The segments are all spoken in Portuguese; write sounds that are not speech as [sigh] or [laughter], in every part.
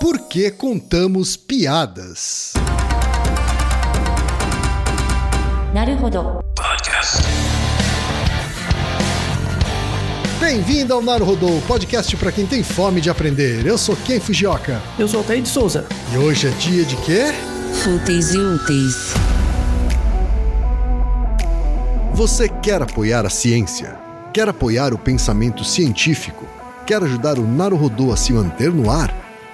Por que contamos piadas? Naruhodo. Bem-vindo ao Naruhodô, podcast para quem tem fome de aprender. Eu sou Ken Fujioka. Eu sou o Altair de Souza. E hoje é dia de quê? Fúteis e úteis. Você quer apoiar a ciência? Quer apoiar o pensamento científico? Quer ajudar o Naruhodô a se manter no ar?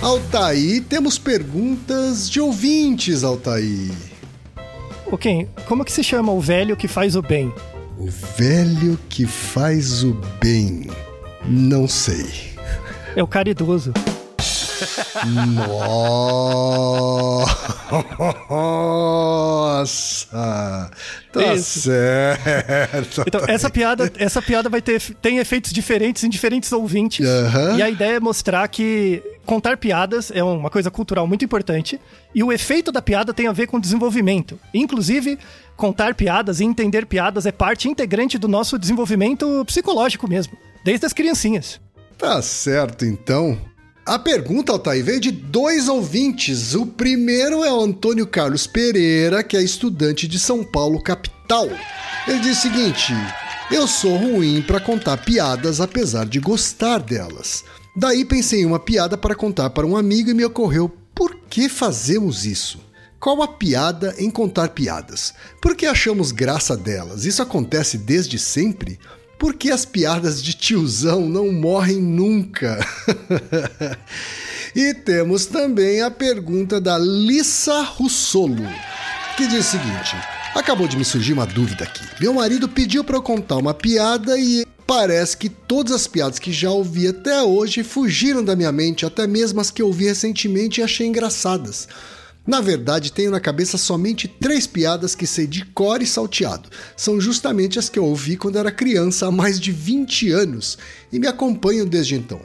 Altaí, temos perguntas de ouvintes, Altaí. O Ken, como que se chama o velho que faz o bem? O velho que faz o bem. Não sei. É o caridoso. Nossa! Tá Isso. certo. Então, essa piada, essa piada vai ter tem efeitos diferentes em diferentes ouvintes. Aham. E a ideia é mostrar que contar piadas é uma coisa cultural muito importante e o efeito da piada tem a ver com desenvolvimento. Inclusive, contar piadas e entender piadas é parte integrante do nosso desenvolvimento psicológico mesmo, desde as criancinhas. Tá certo, então. A pergunta, Altair, veio de dois ouvintes. O primeiro é o Antônio Carlos Pereira, que é estudante de São Paulo, capital. Ele diz o seguinte: Eu sou ruim para contar piadas, apesar de gostar delas. Daí pensei em uma piada para contar para um amigo e me ocorreu: por que fazemos isso? Qual a piada em contar piadas? Por que achamos graça delas? Isso acontece desde sempre? Por que as piadas de tiozão não morrem nunca? [laughs] e temos também a pergunta da Lissa Russolo, que diz o seguinte: Acabou de me surgir uma dúvida aqui. Meu marido pediu para eu contar uma piada e parece que todas as piadas que já ouvi até hoje fugiram da minha mente, até mesmo as que eu ouvi recentemente e achei engraçadas. Na verdade, tenho na cabeça somente três piadas que sei de cor e salteado. São justamente as que eu ouvi quando era criança há mais de 20 anos e me acompanham desde então.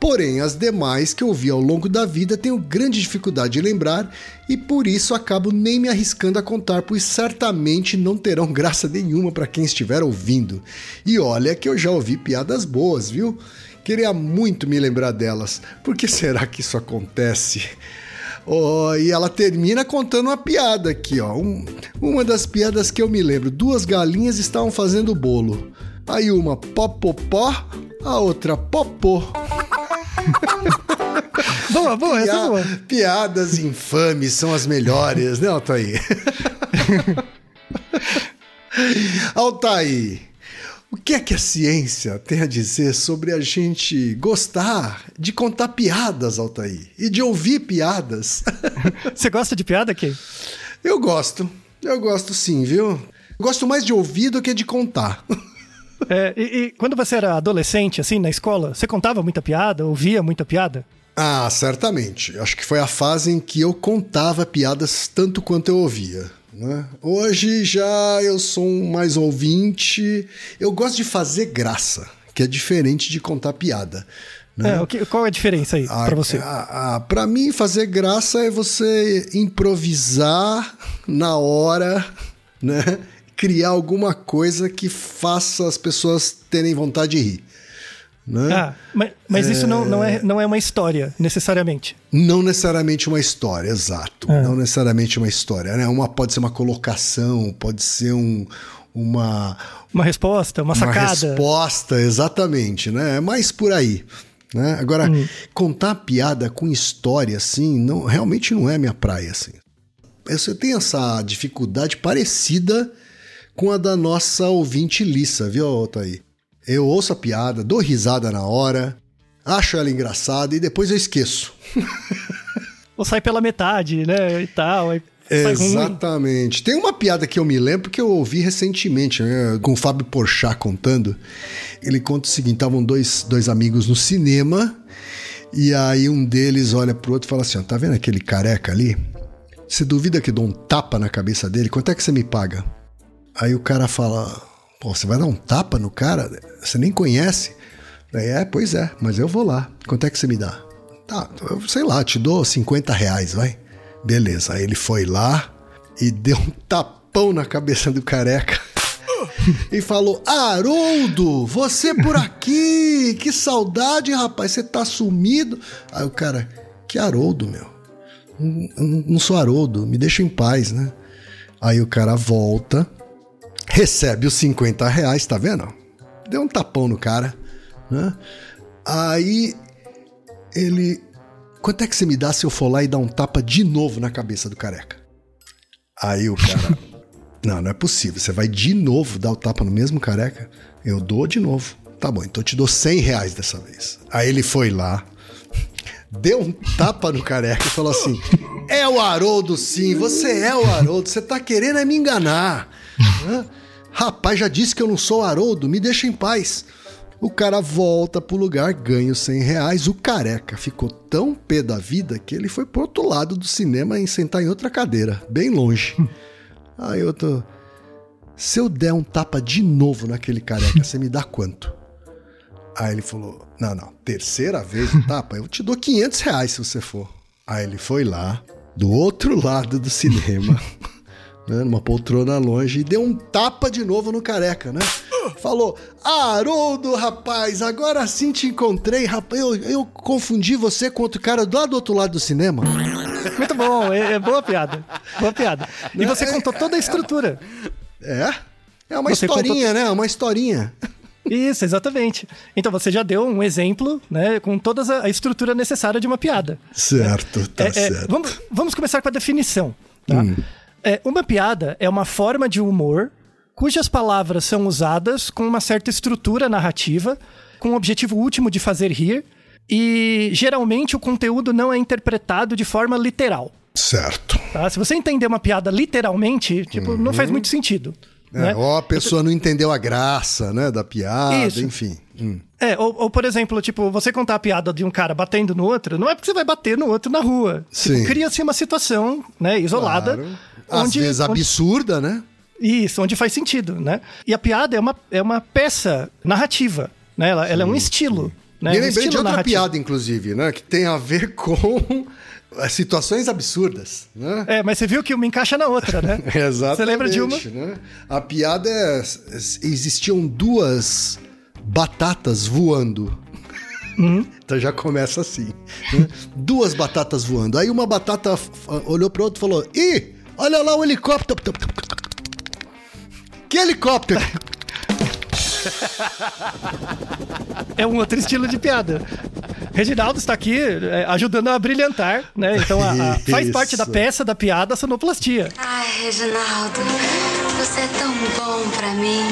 Porém, as demais que eu ouvi ao longo da vida tenho grande dificuldade de lembrar e por isso acabo nem me arriscando a contar, pois certamente não terão [laughs] graça nenhuma para quem estiver ouvindo. E olha que eu já ouvi piadas boas, viu? Queria muito me lembrar delas. Por que será que isso acontece? Oh, e ela termina contando uma piada aqui, ó. Um- uma das piadas que eu me lembro: duas galinhas estavam fazendo bolo. Aí uma popopó, a outra popô. [laughs] Boa, boa, essa é Pia- boa. Piadas infames são as melhores, né, Altair? [laughs] Altair, o que é que a ciência tem a dizer sobre a gente gostar de contar piadas, Altair? E de ouvir piadas? [laughs] Você gosta de piada, Ken? Eu gosto. Eu gosto sim, viu? Gosto mais de ouvir do que de contar. É, e, e quando você era adolescente, assim, na escola, você contava muita piada, ouvia muita piada? Ah, certamente. Acho que foi a fase em que eu contava piadas tanto quanto eu ouvia. Né? Hoje já eu sou um mais ouvinte. Eu gosto de fazer graça, que é diferente de contar piada. Né? É, que- qual é a diferença aí pra você? pra mim, fazer graça é você improvisar na hora, né? Criar alguma coisa que faça as pessoas terem vontade de rir. Né? Ah, mas, mas isso não, não, é, não é uma história, necessariamente. Não necessariamente uma história, exato. É. Não necessariamente uma história. Né? Uma pode ser uma colocação, pode ser um, uma, Uma resposta, uma uma sacada. resposta, exatamente, né? É mais por aí. Né? Agora, Hum. contar piada com história, assim, não, realmente não é minha praia, assim. Eu tenho essa dificuldade parecida com a da nossa ouvinte Lissa, viu, Thaí? Eu ouço a piada, dou risada na hora, acho ela engraçada e depois eu esqueço. [laughs] Ou sai pela metade, né? E tal. Aí. Exatamente. Tem uma piada que eu me lembro que eu ouvi recentemente, né, com o Fábio Porchat contando. Ele conta o seguinte: estavam dois, dois amigos no cinema, e aí um deles olha pro outro e fala assim: ó, tá vendo aquele careca ali? Você duvida que dou um tapa na cabeça dele? Quanto é que você me paga? Aí o cara fala: Pô, você vai dar um tapa no cara? Você nem conhece? É, pois é, mas eu vou lá. Quanto é que você me dá? Tá, eu sei lá, te dou 50 reais, vai. Beleza, aí ele foi lá e [laughs] deu um tapão na cabeça do careca. [laughs] E falou: Haroldo, você por aqui! Que saudade, rapaz, você tá sumido. Aí o cara: Que Haroldo, meu? Não- não sou Haroldo, me deixa em paz, né? Aí o cara volta, recebe os 50 reais, tá vendo? Deu um tapão no cara, né? Aí ele. Quanto é que você me dá se eu for lá e dar um tapa de novo na cabeça do careca? Aí o cara. [laughs] não, não é possível. Você vai de novo dar o tapa no mesmo careca? Eu dou de novo. Tá bom, então eu te dou 100 reais dessa vez. Aí ele foi lá, deu um tapa no careca e falou assim: É o Haroldo, sim, você é o Haroldo, você tá querendo é me enganar. [laughs] Rapaz, já disse que eu não sou Haroldo, me deixa em paz. O cara volta pro lugar, ganha os 100 reais. O careca ficou tão pé da vida que ele foi pro outro lado do cinema e sentar em outra cadeira, bem longe. [laughs] Aí eu tô. Se eu der um tapa de novo naquele careca, você me dá quanto? Aí ele falou: Não, não, terceira vez o tapa, eu te dou 500 reais se você for. Aí ele foi lá, do outro lado do cinema, [laughs] né, numa poltrona longe, e deu um tapa de novo no careca, né? Falou: Haroldo, rapaz, agora sim te encontrei, rapaz. Eu, eu confundi você com outro cara lá do outro lado do cinema. [laughs] Muito bom, é, é boa piada. Boa piada. E você É, contou toda a estrutura. É? É uma Você historinha, contou- né? Uma historinha. Isso, exatamente. Então você já deu um exemplo, né, com toda a estrutura necessária de uma piada. Certo, tá É, é, certo. Hum. vamos, vamos começar com a definição. Tá? É, uma piada é uma forma de humor cujas palavras são usadas com uma certa estrutura narrativa, com o objetivo último de fazer rir, e geralmente o conteúdo não é interpretado de forma literal. Certo. tá? Se você entender uma piada literalmente, tipo, não faz muito sentido. É, né? Ou a pessoa não entendeu a graça, né, da piada, Isso. enfim. Hum. É, ou, ou, por exemplo, tipo, você contar a piada de um cara batendo no outro, não é porque você vai bater no outro na rua. Tipo. Cria-se uma situação, né, isolada. Claro. Às onde- vezes onde- absurda, né? Isso, onde faz sentido, né? E a piada é uma, é uma peça narrativa, né? Ela, ela é um estilo. Né? Me um lembrei estilo de outra narrativo. piada, inclusive, né? Que tem a ver [laughs] com as situações absurdas, né? É, mas você viu que uma encaixa na outra, né? [laughs] Exatamente. Você lembra de uma? Né? A piada é... Existiam duas batatas voando. Uhum. [laughs] Então já começa assim. né? Duas batatas voando. Aí uma batata olhou para outra e falou: Ih, olha lá o helicóptero. Que helicóptero? [laughs] É um outro estilo de piada. Reginaldo está aqui é, ajudando a brilhantar, né? Então a- a- [laughs] faz parte da peça da piada a sonoplastia. Ai, Reginaldo, você é tão bom pra mim.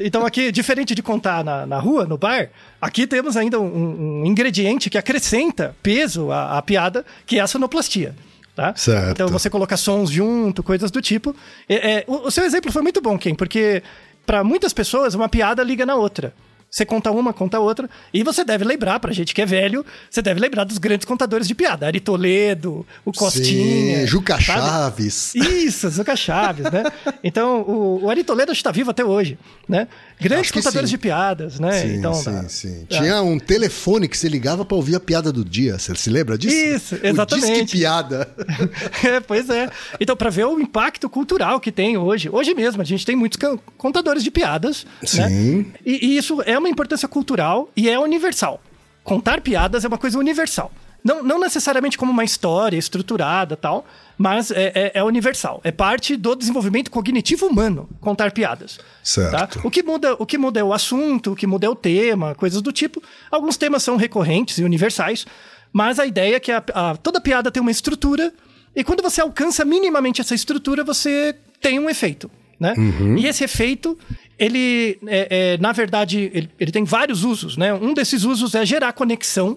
Então aqui, diferente de contar na, na rua, no bar, aqui temos ainda um, um ingrediente que acrescenta peso à, à piada, que é a sonoplastia. Tá? Certo. Então você coloca sons junto, coisas do tipo. É, é, o, o seu exemplo foi muito bom, Ken, porque para muitas pessoas, uma piada liga na outra. Você conta uma, conta outra. E você deve lembrar, pra gente que é velho, você deve lembrar dos grandes contadores de piada. Ari Toledo, o Costinha. Sim, Juca sabe? Chaves. Isso, Zuca Chaves, né? [laughs] Então, o, o Ari Toledo está vivo até hoje, né? Grandes contadores de piadas, né? Sim, então, sim, tá- sim. tá. Tinha um telefone que você ligava pra ouvir a piada do dia. Você se lembra disso? Isso, O exatamente. Disque piada. [laughs] É, pois é. Então, para ver o impacto cultural que tem hoje. Hoje mesmo, a gente tem muitos contadores de piadas. Né? Sim. E, e isso é uma importância cultural e é universal. Contar piadas é uma coisa universal. Não, não necessariamente como uma história estruturada tal, mas é, é- é universal. É parte do desenvolvimento cognitivo humano contar piadas. Certo. tá? O, que muda, o que muda é o assunto, o que muda é o tema, coisas do tipo. Alguns temas são recorrentes e universais, mas a ideia é que a- a- toda piada tem uma estrutura, e quando você alcança minimamente essa estrutura, você tem um efeito. Né? E esse efeito, ele, é, é, na verdade, ele, ele tem vários usos. Né? Um desses usos é gerar conexão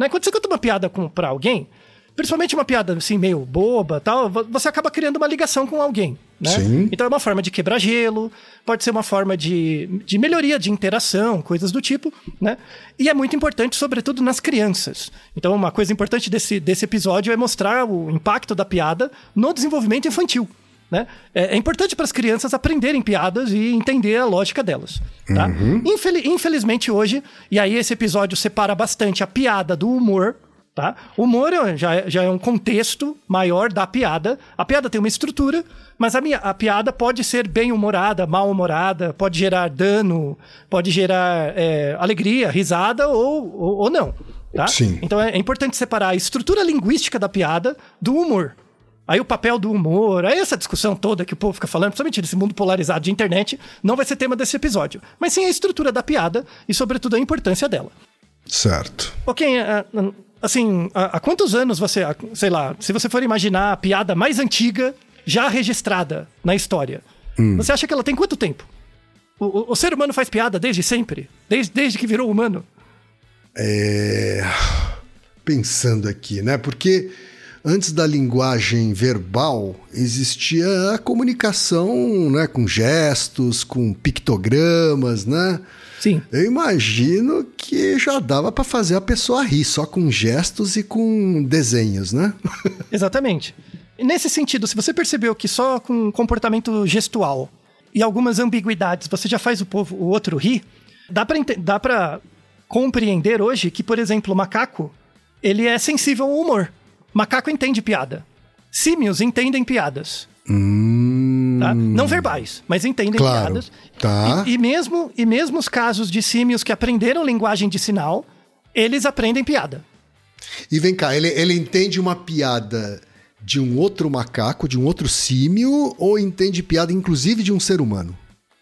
né? Quando você conta uma piada com, pra alguém, principalmente uma piada assim, meio boba tal, vo- você acaba criando uma ligação com alguém. Né? Sim. Então é uma forma de quebrar gelo, pode ser uma forma de, de melhoria de interação, coisas do tipo, né? E é muito importante, sobretudo nas crianças. Então, uma coisa importante desse, desse episódio é mostrar o impacto da piada no desenvolvimento infantil. Né? É, é importante para as crianças aprenderem piadas e entender a lógica delas. Tá? Infeli- infelizmente, hoje, e aí esse episódio separa bastante a piada do humor. Tá? O humor é- já, é- já é um contexto maior da piada. A piada tem uma estrutura, mas a, minha, a piada pode ser bem-humorada, mal-humorada, pode gerar dano, pode gerar é, alegria, risada ou, ou, ou não. Tá? Sim. Então é, é importante separar a estrutura linguística da piada do humor. Aí o papel do humor, aí essa discussão toda que o povo fica falando, principalmente nesse mundo polarizado de internet, não vai ser tema desse episódio. Mas sim a estrutura da piada e, sobretudo, a importância dela. Certo. Ok, ah, ah, assim, há quantos anos você, sei lá, se você for imaginar a piada mais antiga já registrada na história, você acha que ela tem quanto tempo? O, o- o ser humano faz piada desde sempre? Desde, desde que virou humano? É... Pensando aqui, né? Porque antes da linguagem verbal existia a comunicação, né? Com gestos, com pictogramas, né? Sim. Eu imagino que já dava pra fazer a pessoa rir só com gestos e com desenhos, né? [laughs] Exatamente. E nesse sentido, se você percebeu que só com comportamento gestual e algumas ambiguidades você já faz o povo, o outro rir, dá ente- dá para compreender hoje que, por exemplo, o macaco, ele é sensível ao humor. Macaco entende piada. Símios entendem piadas. Tá? Não verbais, mas entendem Hum. Claro. piadas. Tá. E, e mesmo, e mesmo os casos de símios que aprenderam linguagem de sinal, eles aprendem piada. E vem cá, ele, ele entende uma piada de um outro macaco, de um outro símio, ou entende piada inclusive de um ser humano?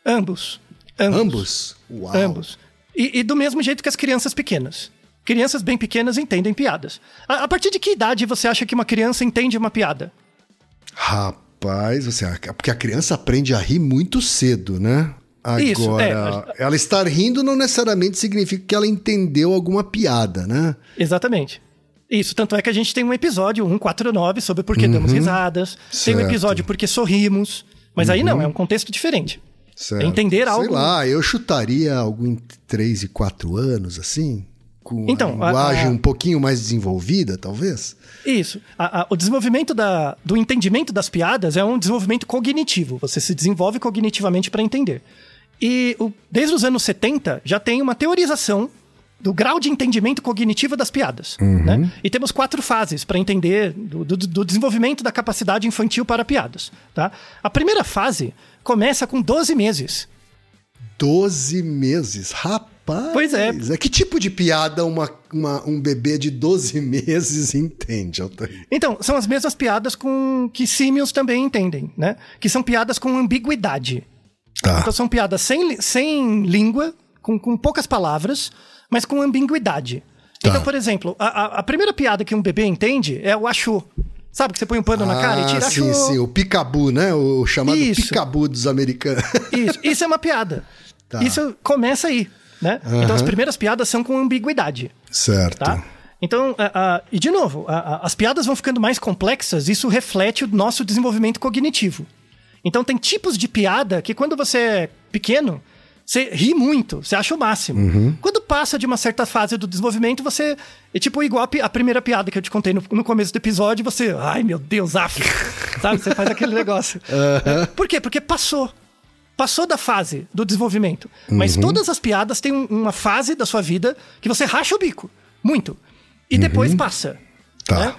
Ambos. Ambos. Ambos? Uau. Ambos. E, e do mesmo jeito que as crianças pequenas. Crianças bem pequenas entendem piadas. A, a partir de que idade você acha que uma criança entende uma piada? Rapaz, você, porque a criança aprende a rir muito cedo, né? Agora, Isso, é, ela estar rindo não necessariamente significa que ela entendeu alguma piada, né? Exatamente. Isso, tanto é que a gente tem um episódio 149 sobre por que damos risadas. Tem um Certo. episódio por que sorrimos. Mas aí não, é um contexto diferente. Certo. É entender Sei algo. lá, eu chutaria algo entre 3 e 4 anos, assim? Com Então, a a- linguagem a- um pouquinho mais desenvolvida, talvez? Isso. A- a- o desenvolvimento da- do entendimento das piadas é um desenvolvimento cognitivo. Você se desenvolve cognitivamente para entender. E o- desde os anos 70 já tem uma teorização do grau de entendimento cognitivo das piadas. né? E temos quatro fases para entender do, do- do desenvolvimento da capacidade infantil para piadas. Tá? A primeira fase começa com 12 meses. 12 meses, rapaz. Pois é. Que tipo de piada uma, uma- um bebê de 12 [laughs] meses entende, Altair? Então, são as mesmas piadas com que símios também entendem, né? Que são piadas com ambiguidade. Tá. Então são piadas sem, sem língua, com, com poucas palavras, mas com ambiguidade. Tá. Então, por exemplo, a, a- primeira piada que um bebê entende é o achou. Sabe que você põe um pano na cara e tira Ah, sim, achou. sim, o picabu, né? O chamado Isso. picabu dos americanos. Isso, isso é uma piada. Tá. Isso começa aí, né? Então as primeiras piadas são com ambiguidade. certo. tá? Então, a- a- e de novo, a- as piadas vão ficando mais complexas, isso reflete o nosso desenvolvimento cognitivo. Então tem tipos de piada que quando você é pequeno, você ri muito, você acha o máximo. Quando passa de uma certa fase do desenvolvimento, você. É tipo igual a, a primeira piada que eu te contei no, no começo do episódio, você. Ai, meu Deus, af! [laughs] Sabe? Você faz aquele negócio. É, Por quê? Porque passou. Passou da fase do desenvolvimento. Mas todas as piadas têm um- uma fase da sua vida que você racha o bico. Muito. E depois passa. Tá. né?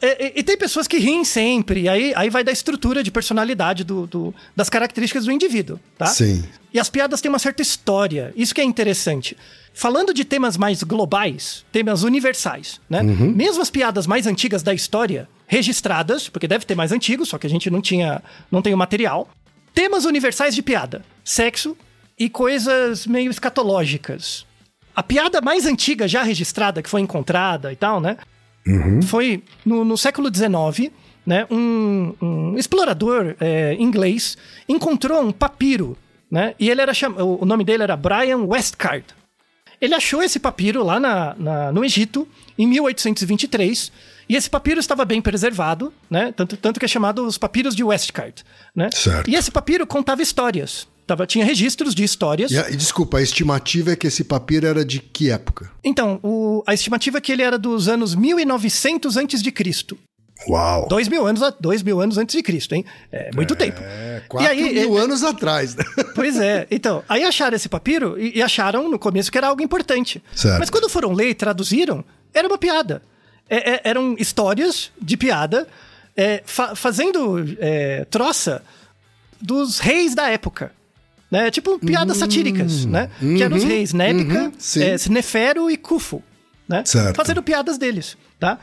É, E, tem pessoas que riem sempre, e aí, aí vai da estrutura de personalidade do, do- das características do indivíduo, tá? Sim. E as piadas têm uma certa história, isso que é interessante. Falando de temas mais globais, temas universais, né? Mesmo as piadas mais antigas da história, registradas, porque deve ter mais antigos, só que a gente não tinha, não tem o material. Temas universais de piada: sexo e coisas meio escatológicas. A piada mais antiga já registrada, que foi encontrada e tal, né? Foi no, no século XIX, né? Um, um explorador é, inglês encontrou um papiro, né? E ele era cham... o nome dele era Brian Westcard. Ele achou esse papiro lá na, na- no Egito em 1823 e esse papiro estava bem preservado, né? Tanto, tanto que é chamado os papiros de Westcard, né? Certo. E esse papiro contava histórias. Tava, tinha registros de histórias. E, a- e desculpa, a estimativa é que esse papiro era de que época? Então, o- a estimativa é que ele era dos anos 1900 antes de Cristo. Uau! Dois mil anos, a- dois mil anos antes de Cristo, hein? É muito tempo. É, quatro aí, mil é- anos atrás, né? [laughs] Pois é. Então, aí acharam esse papiro e, e acharam no começo que era algo importante. Certo. Mas quando foram ler e traduziram, era uma piada. É- é- eram histórias de piada é, fa- fazendo é, troça dos reis da época. Né? Tipo piadas satíricas, né? Que eram os reis Nébica, uhum, é, Snefero e Cufo. Né? Certo. Fazendo piadas deles, tá?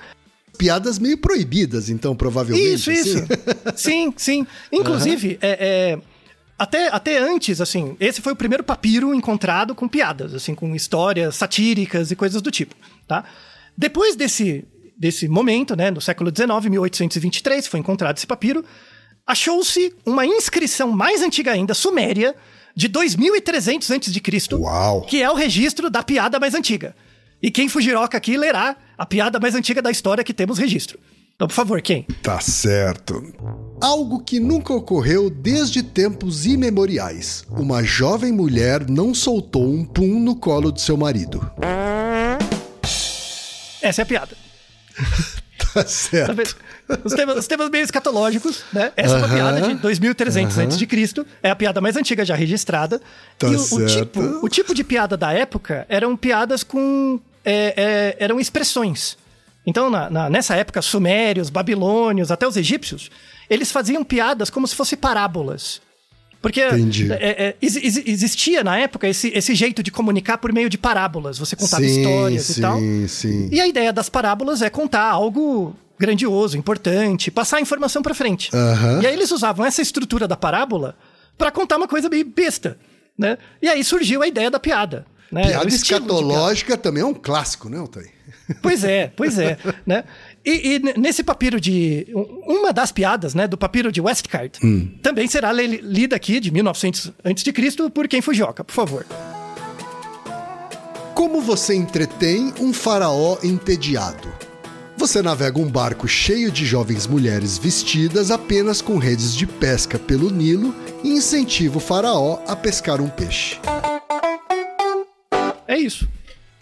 Piadas meio proibidas, então, provavelmente. Isso, assim. isso. [laughs] sim, sim. Inclusive, é, até, até antes, assim, esse foi o primeiro papiro encontrado com piadas, assim, com histórias satíricas e coisas do tipo, tá? Depois desse, desse momento, né, no século XIX, 1823, foi encontrado esse papiro, achou-se uma inscrição mais antiga ainda, suméria, de 2300 a.C., Uau. que é o registro da piada mais antiga. E quem fugiroca aqui lerá a piada mais antiga da história que temos registro. Então, por favor, quem? Tá certo. Algo que nunca ocorreu desde tempos imemoriais. Uma jovem mulher não soltou um pum no colo de seu marido. Essa é a piada. [laughs] Tá certo. Os temas, os temas meio escatológicos, né? Essa é uma piada de 2300 antes de Cristo. É a piada mais antiga já registrada. Tá e o, o certo. tipo, o tipo de piada da época eram piadas com... é, é, eram expressões. Então, na- na- nessa época, sumérios, babilônios, até os egípcios, eles faziam piadas como se fossem parábolas. Porque é, é, exi- exi- existia na época esse, esse jeito de comunicar por meio de parábolas. Você contava sim, histórias sim, e tal. sim. E a ideia das parábolas é contar algo grandioso, importante, passar a informação pra frente. Aham. E aí eles usavam essa estrutura da parábola pra contar uma coisa meio besta, né? E aí surgiu a ideia da piada. Né? O Piada de piada. escatológica também é um clássico, né, Otay? Pois é, pois é, né? E, e nesse papiro de um- uma das piadas, né, do papiro de Westcard, Hum. também será lida aqui de 1900 a.C. por quem fujioca, por favor. Como você entretém um faraó entediado? Você navega um barco cheio de jovens mulheres vestidas apenas com redes de pesca pelo Nilo e incentiva o faraó a pescar um peixe. É isso.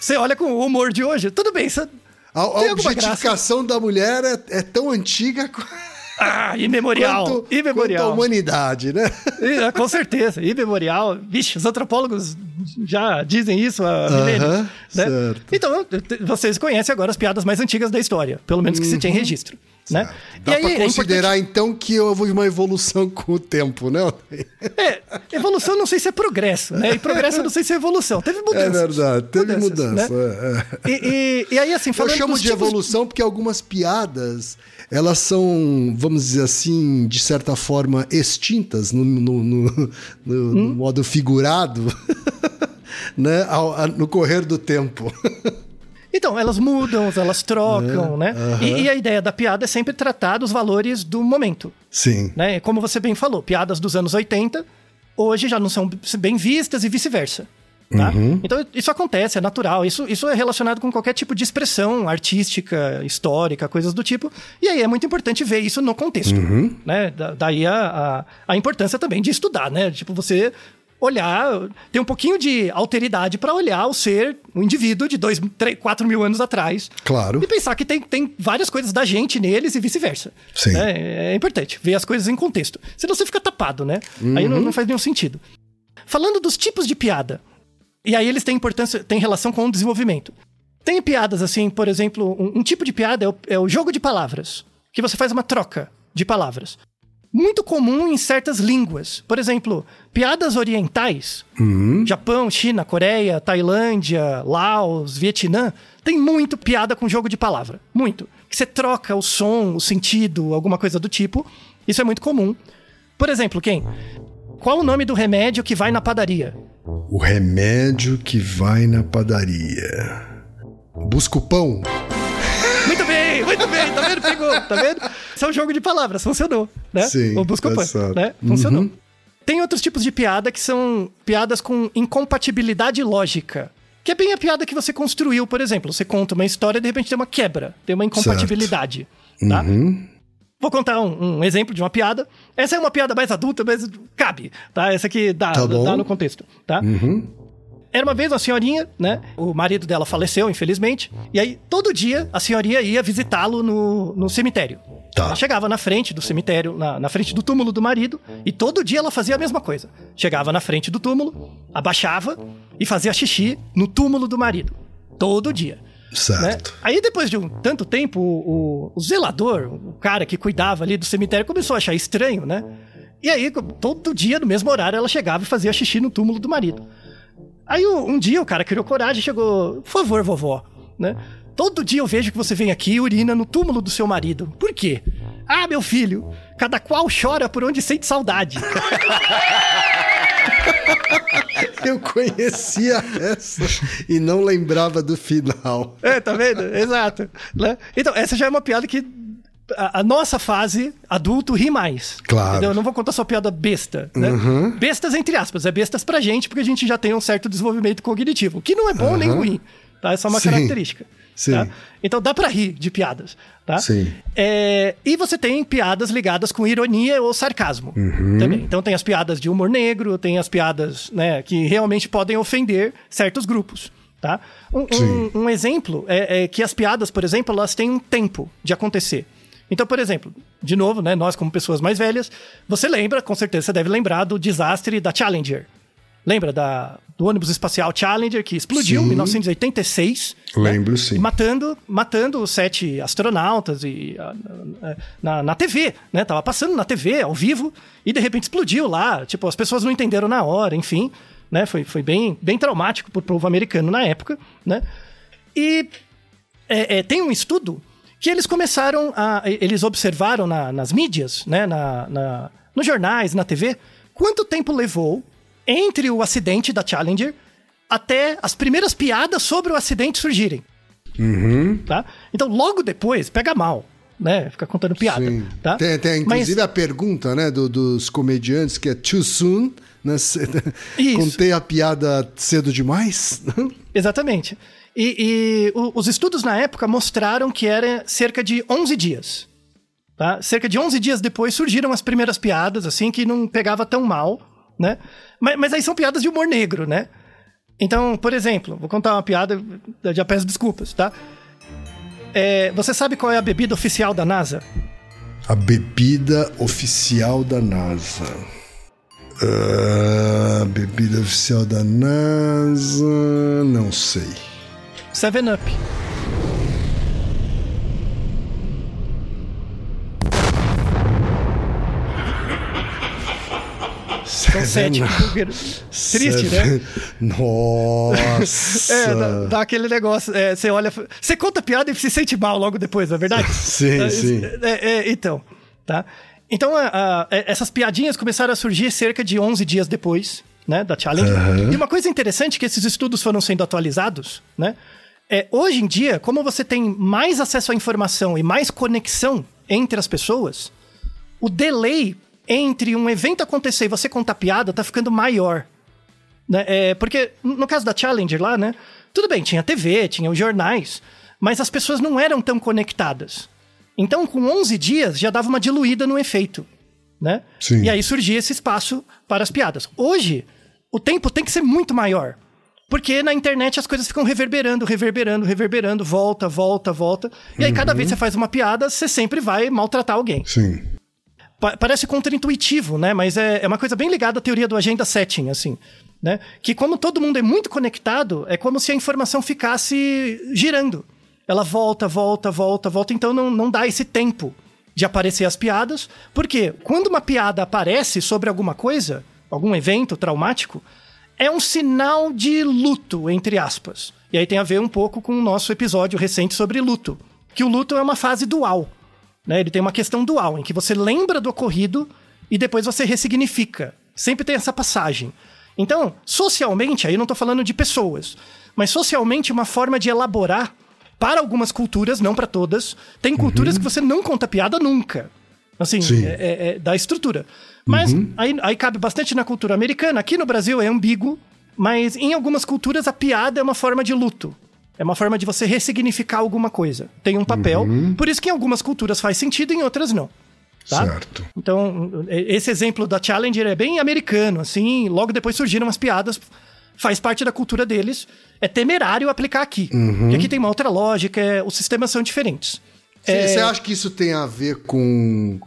Você olha com o humor de hoje, tudo bem, você... A, a objetificação da mulher é, é tão antiga [laughs] Ah, imemorial, quanto, quanto a imemorial. humanidade, né? [laughs] É, com certeza, imemorial. Vixe, os antropólogos já dizem isso há milênios. Né? certo. Então, vocês conhecem agora as piadas mais antigas da história, pelo menos que se tem registro. Né? Dá E aí, pra é considerar, então, que houve uma evolução com o tempo, né? importante- É, evolução não sei se é progresso, né? E progresso eu não sei se é evolução. Teve É mudanças. verdade, teve Mudanças, mudança. né? é, é. E, e- e aí, assim, Eu falando chamo dos de tipos- evolução porque algumas piadas elas são, vamos dizer assim, de certa forma extintas no, no- no- no- Hum? no modo figurado, [laughs] né? Ao- no correr do tempo. Então, elas mudam, elas trocam, né? aham. E, e a ideia da piada é sempre tratar dos valores do momento. Sim. né? Como você bem falou, piadas dos anos 80 hoje já não são bem vistas e vice-versa. Tá? Então isso acontece, é natural. Isso, isso é relacionado com qualquer tipo de expressão artística, histórica, coisas do tipo. E aí é muito importante ver isso no contexto. Né? Da- daí a, a, a importância também de estudar, né? Tipo, você olhar, ter um pouquinho de alteridade para olhar o ser, o indivíduo de dois, três, quatro mil anos atrás. Claro. E pensar que tem, tem várias coisas da gente neles e vice-versa. Sim. né? É importante ver as coisas em contexto. Senão você fica tapado, né? Aí não, não faz nenhum sentido. Falando dos tipos de piada, e aí eles têm importância, têm relação com o desenvolvimento. Tem piadas assim, por exemplo, um, um tipo de piada é o, é o jogo de palavras, que você faz uma troca de palavras. Muito comum em certas línguas. Por exemplo, piadas orientais, Japão, China, Coreia, Tailândia, Laos, Vietnã, tem muito piada com jogo de palavra. Muito. Que você troca o som, o sentido, alguma coisa do tipo. Isso é muito comum. Por exemplo, quem? Qual o nome do remédio que vai na padaria? O remédio que vai na padaria. Busca o pão. Vendo? Pegou, tá vendo? Isso é um jogo de palavras, funcionou, né? Sim, O certo. né? Funcionou. Tem outros tipos de piada que são piadas com incompatibilidade lógica. Que é bem a piada que você construiu, por exemplo. Você conta uma história e de repente tem uma quebra, tem uma incompatibilidade, tá? Vou contar um, um exemplo de uma piada. Essa é uma piada mais adulta, mas cabe, tá? Essa aqui dá, Tá dá no contexto, tá? Era uma vez uma senhorinha, né? O marido dela faleceu, infelizmente. E aí, todo dia, a senhorinha ia visitá-lo no, no cemitério. Tá. Ela chegava na frente do cemitério, na, na frente do túmulo do marido, e todo dia ela fazia a mesma coisa. Chegava na frente do túmulo, abaixava e fazia xixi no túmulo do marido. Todo dia. né? Certo. Aí, depois de um tanto tempo, o, o- o zelador, o cara que cuidava ali do cemitério, começou a achar estranho, né? E aí, todo dia, no mesmo horário, ela chegava e fazia xixi no túmulo do marido. Aí, um dia, o cara criou coragem e chegou... Por favor, vovó, né? Todo dia eu vejo que você vem aqui e urina no túmulo do seu marido. Por quê? Ah, meu filho, cada qual chora por onde sente saudade. [laughs] Eu conhecia essa e não lembrava do final. É, tá vendo? Exato. Né? Então, essa já é uma piada que a, a nossa fase adulto ri mais. Claro. Entendeu? Eu não vou contar só piada besta, né? Bestas entre aspas, é bestas pra gente, porque a gente já tem um certo desenvolvimento cognitivo, que não é bom nem ruim, tá? É só uma Sim. característica. Sim. tá? Então dá pra rir de piadas, tá? Sim. É, e você tem piadas ligadas com ironia ou sarcasmo Uhum. também. Então tem as piadas de humor negro, tem as piadas né, que realmente podem ofender certos grupos. Tá? Um, um- um exemplo é, é que as piadas, por exemplo, elas têm um tempo de acontecer. Então, por exemplo, de novo, né, nós como pessoas mais velhas, você lembra, com certeza você deve lembrar do desastre da Challenger. Lembra da, do ônibus espacial Challenger que explodiu em Sim. 1986? né? Lembro, sim. E matando, matando os sete astronautas e ah, ah, na, na TV, né? Tava passando na TV, ao vivo, e de repente explodiu lá. Tipo, as pessoas não entenderam na hora, enfim. Né? Foi, foi bem, bem traumático pro povo americano na época, né? E é, é, tem um estudo que eles começaram a. Eles observaram na- nas mídias, né? Na, na- nos jornais, na TV, quanto tempo levou entre o acidente da Challenger até as primeiras piadas sobre o acidente surgirem. Tá? Então, logo depois, pega mal, né? Fica contando piada. Sim. Tá? Tem, tem, Mas- inclusive a pergunta, né, do- dos comediantes que é too soon, né? [laughs] Contei a piada cedo demais? Exatamente. E, e o- os estudos na época mostraram que era cerca de 11 dias. Tá? Cerca de 11 dias depois surgiram as primeiras piadas, assim, que não pegava tão mal, né? Mas, mas aí são piadas de humor negro, né? Então, por exemplo, vou contar uma piada, já peço desculpas, tá? É, você sabe qual é a bebida oficial da NASA? A bebida oficial da NASA. Ah, bebida oficial da NASA. Não sei. Seven Up. São sete. Triste, né? Nossa. É, dá, dá aquele negócio. é, você olha. Você conta piada e se sente mal logo depois, não é verdade? [laughs] Sim, É, sim. é, é, então, tá? Então, a- a- é, essas piadinhas começaram a surgir cerca de 11 dias depois, né, da challenge. E uma coisa interessante é que esses estudos foram sendo atualizados, né? É, hoje em dia, como você tem mais acesso à informação e mais conexão entre as pessoas, o delay entre um evento acontecer e você contar piada tá ficando maior. Né? É, porque no caso da Challenger lá, né? Tudo bem, tinha TV, tinha os jornais, mas as pessoas não eram tão conectadas. Então, com 11 dias, já dava uma diluída no efeito, né? E aí surgia esse espaço para as piadas. Hoje, o tempo tem que ser muito maior. Porque na internet as coisas ficam reverberando, reverberando, reverberando, volta, volta, volta. E aí, cada vez que você faz uma piada, você sempre vai maltratar alguém. Sim. Pa- parece contraintuitivo, né? Mas é, é uma coisa bem ligada à teoria do agenda setting, assim. Né? Que como todo mundo é muito conectado, é como se a informação ficasse girando. Ela volta, volta, volta, volta, então não, não dá esse tempo de aparecer as piadas. Porque quando uma piada aparece sobre alguma coisa, algum evento traumático, é um sinal de luto, entre aspas. E aí tem a ver um pouco com o nosso episódio recente sobre luto. Que o luto é uma fase dual. Né? Ele tem uma questão dual, em que você lembra do ocorrido e depois você ressignifica. Sempre tem essa passagem. Então, socialmente, aí eu não estou falando de pessoas, mas socialmente uma forma de elaborar para algumas culturas, não para todas. Tem culturas que você não conta piada nunca. Assim, Sim. é, é- é da estrutura. Mas aí, aí cabe bastante na cultura americana. Aqui no Brasil é ambíguo, mas em algumas culturas a piada é uma forma de luto. É uma forma de você ressignificar alguma coisa. Tem um papel. Por isso que em algumas culturas faz sentido, em outras não. Tá? Certo. Então, e- esse exemplo da Challenger é bem americano, assim. Logo depois surgiram as piadas. Faz parte da cultura deles. É temerário aplicar aqui. Porque aqui tem uma outra lógica, é- os sistemas são diferentes. Você acha que isso tem a ver com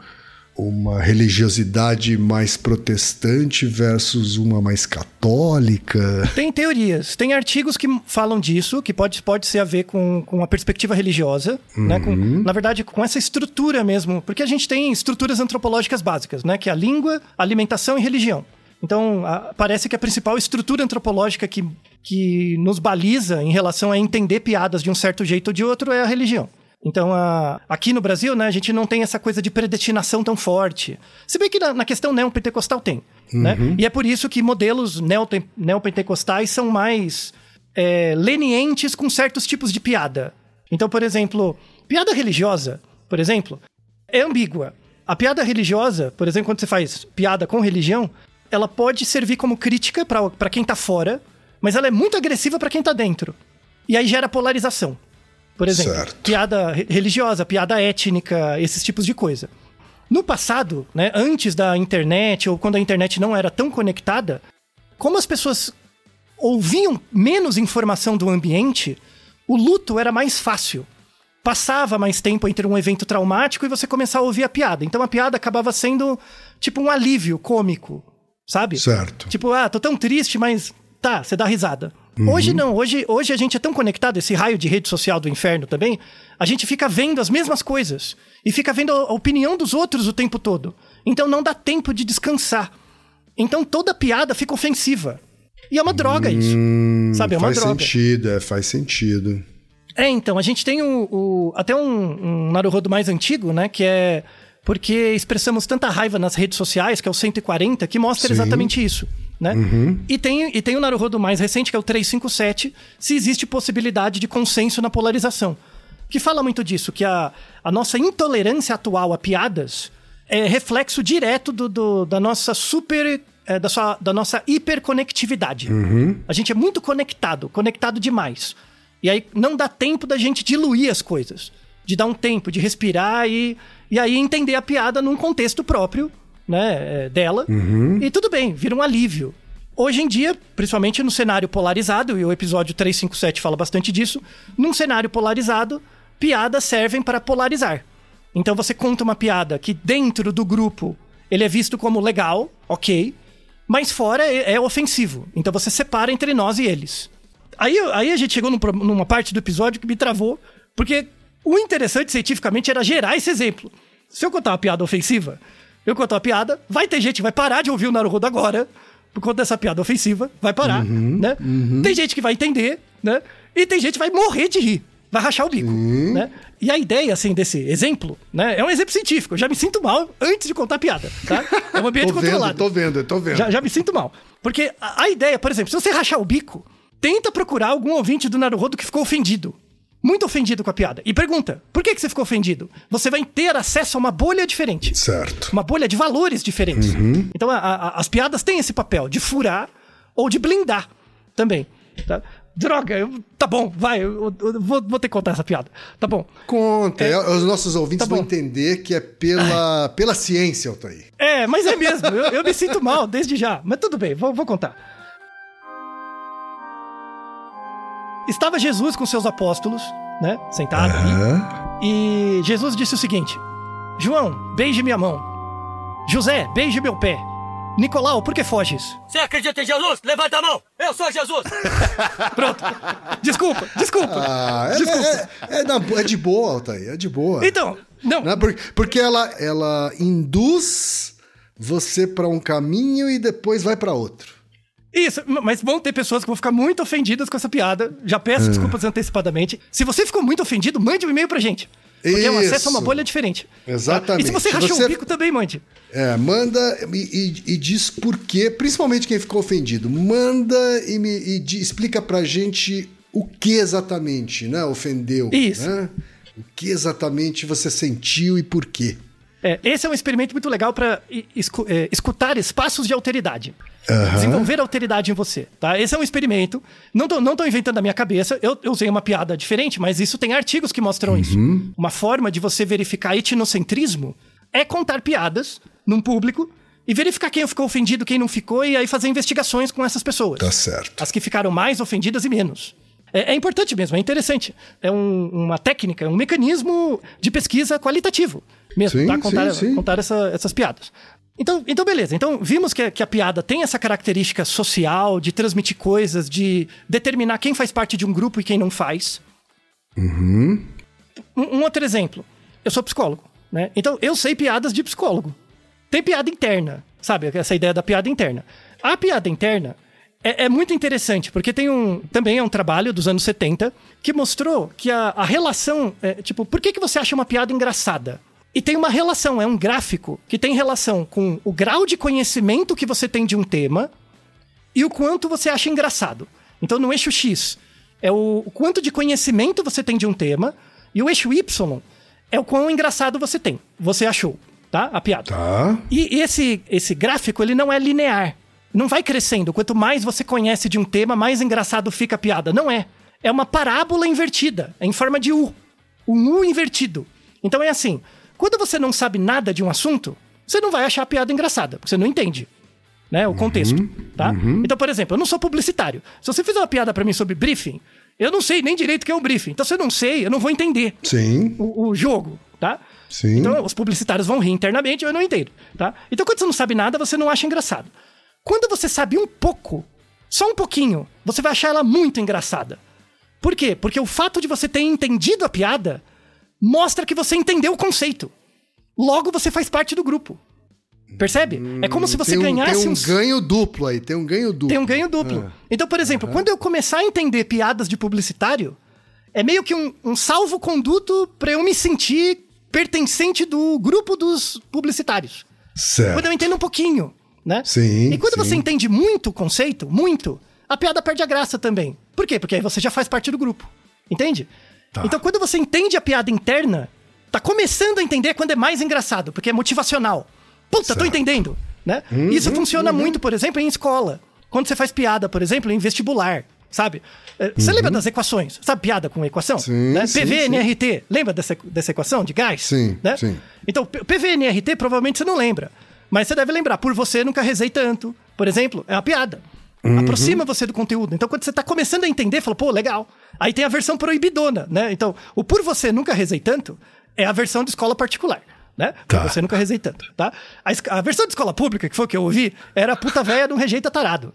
uma religiosidade mais protestante versus uma mais católica? Tem teorias, tem artigos que falam disso, que pode, pode ser a ver com, com a perspectiva religiosa, né? Com, na verdade, com essa estrutura mesmo, porque a gente tem estruturas antropológicas básicas, né? Que é a língua, alimentação e religião. Então, a- parece que a principal estrutura antropológica que, que nos baliza em relação a entender piadas de um certo jeito ou de outro é a religião. Então, a- aqui no Brasil, né, a gente não tem essa coisa de predestinação tão forte. Se bem que na, na questão neopentecostal tem. Né? E é por isso que modelos neopentecostais são mais é, lenientes com certos tipos de piada. Então, por exemplo, piada religiosa, por exemplo, é ambígua. A piada religiosa, por exemplo, quando você faz piada com religião, ela pode servir como crítica para quem tá fora, mas ela é muito agressiva para quem tá dentro. E aí gera polarização. Por exemplo, Certo. piada re- religiosa, piada étnica, esses tipos de coisa. No passado, né, antes da internet ou quando a internet não era tão conectada, como as pessoas ouviam menos informação do ambiente, o luto era mais fácil. Passava mais tempo entre um evento traumático e você começar a ouvir a piada. Então a piada acabava sendo tipo um alívio cômico, sabe? Certo. Tipo, ah, tô tão triste, mas tá, você dá risada. Hoje não, hoje, hoje a gente é tão conectado, esse raio de rede social do inferno também, a gente fica vendo as mesmas coisas e fica vendo a opinião dos outros o tempo todo. Então não dá tempo de descansar. Então toda piada fica ofensiva. E é uma droga isso. sabe, é uma faz droga. sentido, é, faz sentido. É, então, a gente tem o, o- até um, um Naruhodo mais antigo, né? Que é porque expressamos tanta raiva nas redes sociais, que é o 140, que mostra Sim. exatamente isso, né? E, tem, e tem o Naruhodo mais recente, que é o 357, se existe possibilidade de consenso na polarização. Que fala muito disso, que a, a nossa intolerância atual a piadas é reflexo direto do, do- da nossa super... é, da, sua- da nossa hiperconectividade. A gente é muito conectado, conectado demais. E aí não dá tempo da gente diluir as coisas. De dar um tempo, de respirar e, e aí entender a piada num contexto próprio, né, é, dela. E tudo bem, vira um alívio. Hoje em dia, principalmente no cenário polarizado, e o episódio 357 fala bastante disso, num cenário polarizado, piadas servem para polarizar. Então você conta uma piada que dentro do grupo ele é visto como legal, ok, mas fora é, é ofensivo. Então você separa entre nós e eles. Aí, aí a gente chegou num numa parte do episódio que me travou, porque o interessante cientificamente era gerar esse exemplo. Se eu contar uma piada ofensiva, eu contar uma piada, vai ter gente que vai parar de ouvir o Naruhodo agora, por conta dessa piada ofensiva, vai parar, né? Tem gente que vai entender, né? E tem gente que vai morrer de rir, vai rachar o bico, né? E a ideia, assim, desse exemplo, né? É um exemplo científico, eu já me sinto mal antes de contar a piada, tá? É um ambiente [laughs] Tô vendo, controlado. tô vendo, tô vendo. Já, já me sinto mal. Porque a, a ideia, por exemplo, se você rachar o bico, tenta procurar algum ouvinte do Naruhodo que ficou ofendido. Muito ofendido com a piada. E pergunta, por que, que você ficou ofendido? Você vai ter acesso a uma bolha diferente. Certo. Uma bolha de valores diferentes. Então, a- a- as piadas têm esse papel de furar ou de blindar também. Tá? Droga, eu- tá bom, vai, eu, eu- eu vou, vou ter que contar essa piada. Tá bom. Conta, É. os nossos ouvintes Tá vão entender que é pela, [laughs] pela ciência, Altair. É, mas é mesmo, eu, eu me sinto mal desde já. Mas tudo bem, vou, vou contar. Estava Jesus com seus apóstolos, né? Sentado ali. E Jesus disse o seguinte: João, beije minha mão. José, beije meu pé. Nicolau, por que foges? Você acredita em Jesus? Levanta a mão! Eu sou Jesus! [laughs] Pronto. Desculpa, desculpa. Ah, é, desculpa. é, é, na- é de boa, Altair, é de boa. Então, não. Né? Porque, porque ela, ela induz você para um caminho e depois vai para outro. Isso, mas vão ter pessoas que vão ficar muito ofendidas com essa piada. Já É. peço desculpas antecipadamente. Se você ficou muito ofendido, mande um e-mail pra gente. Porque é um acesso a uma Isso. bolha diferente. tá? Exatamente. E se você rachou você- o bico, também mande. É, manda e, e- e diz por quê, principalmente quem ficou ofendido. Manda e, me, e di- explica pra gente o que exatamente, né? Ofendeu. Isso. né? O que exatamente você sentiu e por quê. É, esse é um experimento muito legal para escutar espaços de alteridade. Aham. Desenvolver alteridade em você, tá? Esse é um experimento. Não tô, não tô inventando da minha cabeça. Eu, eu usei uma piada diferente, mas isso tem artigos que mostram isso. Uma forma de você verificar etnocentrismo é contar piadas num público e verificar quem ficou ofendido, quem não ficou, e aí fazer investigações com essas pessoas. Tá certo. As que ficaram mais ofendidas e menos. É, é importante mesmo, é interessante. É um- uma técnica, é um mecanismo de pesquisa qualitativo mesmo, Sim, tá? Contar, sim, sim. contar essa- essas piadas. Então, então, beleza. Então, vimos que, que a piada tem essa característica social de transmitir coisas, de determinar quem faz parte de um grupo e quem não faz. Um, um outro exemplo. Eu sou psicólogo, né? Então, eu sei piadas de psicólogo. Tem piada interna, sabe? Essa ideia da piada interna. A piada interna é, é muito interessante, porque tem um. Também é um trabalho dos anos 70 que mostrou que a, a relação. é, tipo, por que, que você acha uma piada engraçada? E tem uma relação, é um gráfico que tem relação com o grau de conhecimento que você tem de um tema e o quanto você acha engraçado. Então, no eixo X é o, o quanto de conhecimento você tem de um tema e o eixo Y é o quão engraçado você tem. Você achou, tá? A piada. Tá. E esse, esse gráfico, ele não é linear. Não vai crescendo. Quanto mais você conhece de um tema, mais engraçado fica a piada. Não é. É uma parábola invertida. É em forma de U. Um U invertido. Então é assim. Quando você não sabe nada de um assunto, você não vai achar a piada engraçada, porque você não entende. Né, o contexto, tá? Então, por exemplo, eu não sou publicitário. Se você fizer uma piada pra mim sobre briefing, eu não sei nem direito o que é um briefing. Então, se eu não sei, eu não vou entender Sim. o, o jogo, tá? Sim. Então os publicitários vão rir internamente, eu não entendo, tá? Então quando você não sabe nada, você não acha engraçado. Quando você sabe um pouco, só um pouquinho, você vai achar ela muito engraçada. Por quê? Porque o fato de você ter entendido a piada mostra que você entendeu o conceito. Logo você faz parte do grupo. Percebe? é como se você tem um, ganhasse tem um uns- ganho duplo aí, tem um ganho duplo. tem um ganho duplo. Então, por exemplo, quando eu começar a entender piadas de publicitário, é meio que um, um salvo-conduto pra eu me sentir pertencente do grupo dos publicitários. Certo. Quando eu entendo um pouquinho, né? Sim, E quando sim. você entende muito o conceito, muito, a piada perde a graça também. Por quê? Porque aí você já faz parte do grupo. Entende? Tá. Então, quando você entende a piada interna, tá começando a entender quando é mais engraçado, porque é motivacional. Puta, tô Certo. Uhum, entendendo, né? Isso funciona muito, por exemplo, em escola. Quando você faz piada, por exemplo, em vestibular, sabe? É, Você lembra das equações? Sabe piada com equação? Uhum. Sim, né? sim, PV, sim. Lembra dessa, dessa equação de gás? Sim, né? sim. Então, P- PV, NRT provavelmente você não lembra. Mas você deve lembrar, por você nunca rezei tanto. Por exemplo, é uma piada. Uhum. Aproxima você do conteúdo. Então, quando você tá começando a entender, fala, pô, legal. Aí tem a versão proibidona, né? Então, o por você nunca rezei tanto é a versão de escola particular. Né? Tá. Por você nunca rezei tanto, tá? A, a versão de escola pública, que foi o que eu ouvi, era a puta véia não rejeita tarado.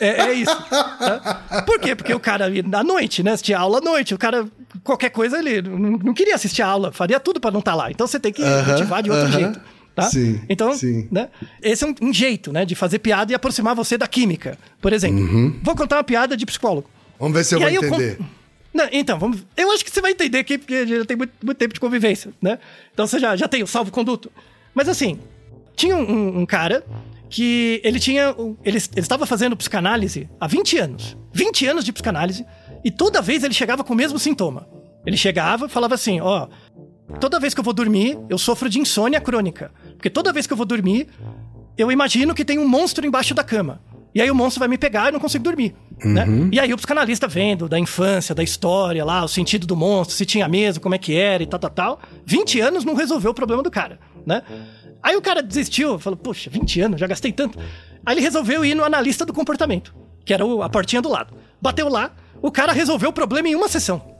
É, é isso. tá? Por quê? Porque o cara, à noite, né? Assistia aula à noite. O cara, qualquer coisa, ele não, não queria assistir a aula, faria tudo pra não estar lá. Então você tem que Aham, motivar de outro jeito. Tá? Sim, então, sim. né? Esse é um, um jeito, né, de fazer piada e aproximar você da química. Por exemplo, vou contar uma piada de psicólogo. Vamos ver se eu E vou eu entender. con- Não, então, vamos. Eu acho que você vai entender aqui, porque já tem muito, muito tempo de convivência, né? Então você já, já tem o salvo-conduto. Mas assim, tinha um, um- cara que ele tinha. Ele, ele estava fazendo psicanálise há 20 anos. 20 anos de psicanálise. E toda vez ele chegava com o mesmo sintoma. Ele chegava e falava assim: ó. Toda vez que eu vou dormir, eu sofro de insônia crônica. Porque toda vez que eu vou dormir, eu imagino que tem um monstro embaixo da cama. E aí o monstro vai me pegar e eu não consigo dormir. Né? E aí o psicanalista vendo da infância, da história lá, o sentido do monstro, se tinha mesmo, como é que era e tal, tal, tal. 20 anos não resolveu o problema do cara, né? Aí o cara desistiu, falou, poxa, 20 anos, já gastei tanto. Aí ele resolveu ir no analista do comportamento, que era a portinha do lado. Bateu lá, o cara resolveu o problema em uma sessão.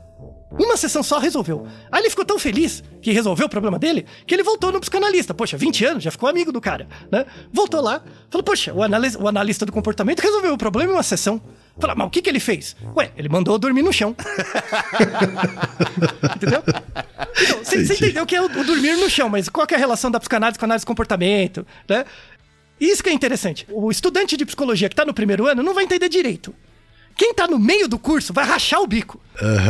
Uma sessão só resolveu. Aí ele ficou tão feliz que resolveu o problema dele que ele voltou no psicanalista. Poxa, 20 anos, já ficou amigo do cara, né? Voltou lá, falou: Poxa, o, analis- o analista do comportamento resolveu o problema em uma sessão. Falou, mas o que, que ele fez? Ué, ele mandou eu dormir no chão. [laughs] entendeu? Então, você entendeu que é o, o dormir no chão, mas qual é a relação da psicanálise com a análise do comportamento, né? Isso que é interessante. O estudante de psicologia que tá no primeiro ano não vai entender direito. Quem tá no meio do curso vai rachar o bico.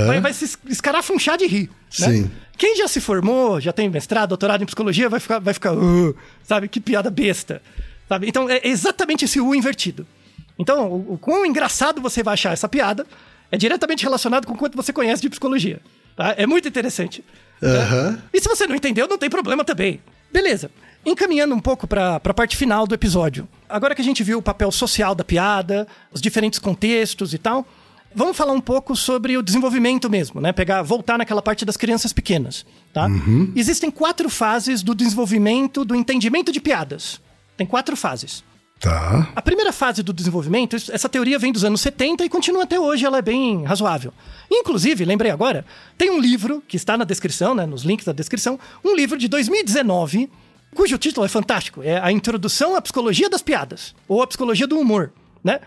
Vai, vai se es- escarafunchar de rir. né? Sim. Quem já se formou, já tem mestrado, doutorado em psicologia, vai ficar, vai ficar "Uh", sabe? Que piada besta. Sabe? Então é exatamente esse U invertido. Então, o, o quão engraçado você vai achar essa piada é diretamente relacionado com o quanto você conhece de psicologia. tá? É muito interessante. Aham. E se você não entendeu, não tem problema também. Beleza. Encaminhando um pouco para a parte final do episódio. Agora que a gente viu o papel social da piada, os diferentes contextos e tal, vamos falar um pouco sobre o desenvolvimento mesmo, né? Pegar, voltar naquela parte das crianças pequenas, tá? Existem quatro fases do desenvolvimento do entendimento de piadas. Tem quatro fases. Tá. A primeira fase do desenvolvimento, essa teoria vem dos anos 70 e continua até hoje, ela é bem razoável. Inclusive, lembrei agora, tem um livro que está na descrição, né, nos links da descrição, um livro de 2019, cujo título é fantástico, é A Introdução à Psicologia das Piadas, ou a Psicologia do Humor, né?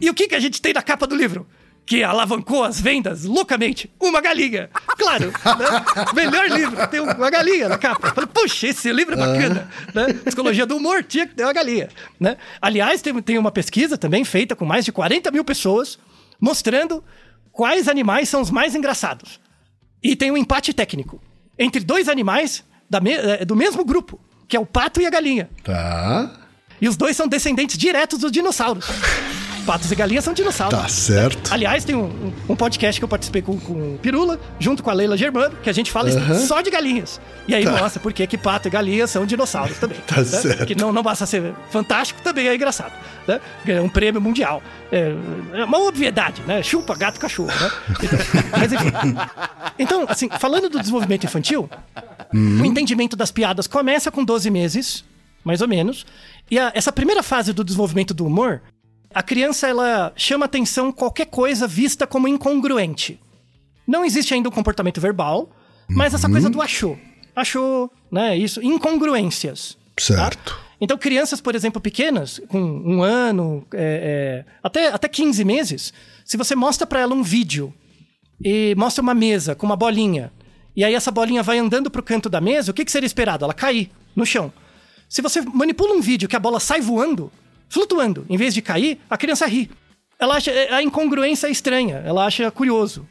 E o que, que a gente tem na capa do livro? Que alavancou as vendas loucamente. Uma galinha. Claro, né? melhor livro, tem uma galinha na capa. Falei, puxa, esse livro é bacana. Né? Psicologia do humor, tinha que ter uma galinha. Né? Aliás, tem, tem uma pesquisa também feita com mais de 40 mil pessoas, mostrando quais animais são os mais engraçados. E tem um empate técnico entre dois animais da me- eh, do mesmo grupo, que é o pato e a galinha. Tá. E os dois são descendentes diretos dos dinossauros. Patos e galinhas são dinossauros. Tá certo. Aliás, tem um, um- podcast que eu participei com, com o Pirula, junto com a Leila Germano, que a gente fala só de galinhas. E aí mostra por que pato e galinha são dinossauros também. Tá certo. Que não, não basta ser fantástico, também é engraçado. Né? Ganha um prêmio mundial. É, é uma obviedade, né? Chupa gato cachorro, né? Então, mas enfim. Então, assim, falando do desenvolvimento infantil, o entendimento das piadas começa com 12 meses, mais ou menos. E a- essa primeira fase do desenvolvimento do humor, a criança ela chama atenção qualquer coisa vista como incongruente. Não existe ainda um comportamento verbal, mas essa coisa do achou. Achou, né? Isso, incongruências. tá? Certo. Então, crianças, por exemplo, pequenas, com um ano, é, é, até, até 15 meses, se você mostra pra ela um vídeo e mostra uma mesa com uma bolinha, e aí essa bolinha vai andando pro canto da mesa, o que, que seria esperado? Ela cair no chão. Se você manipula um vídeo que a bola sai voando, flutuando, em vez de cair, a criança ri. Ela acha a incongruência é estranha, ela acha curioso,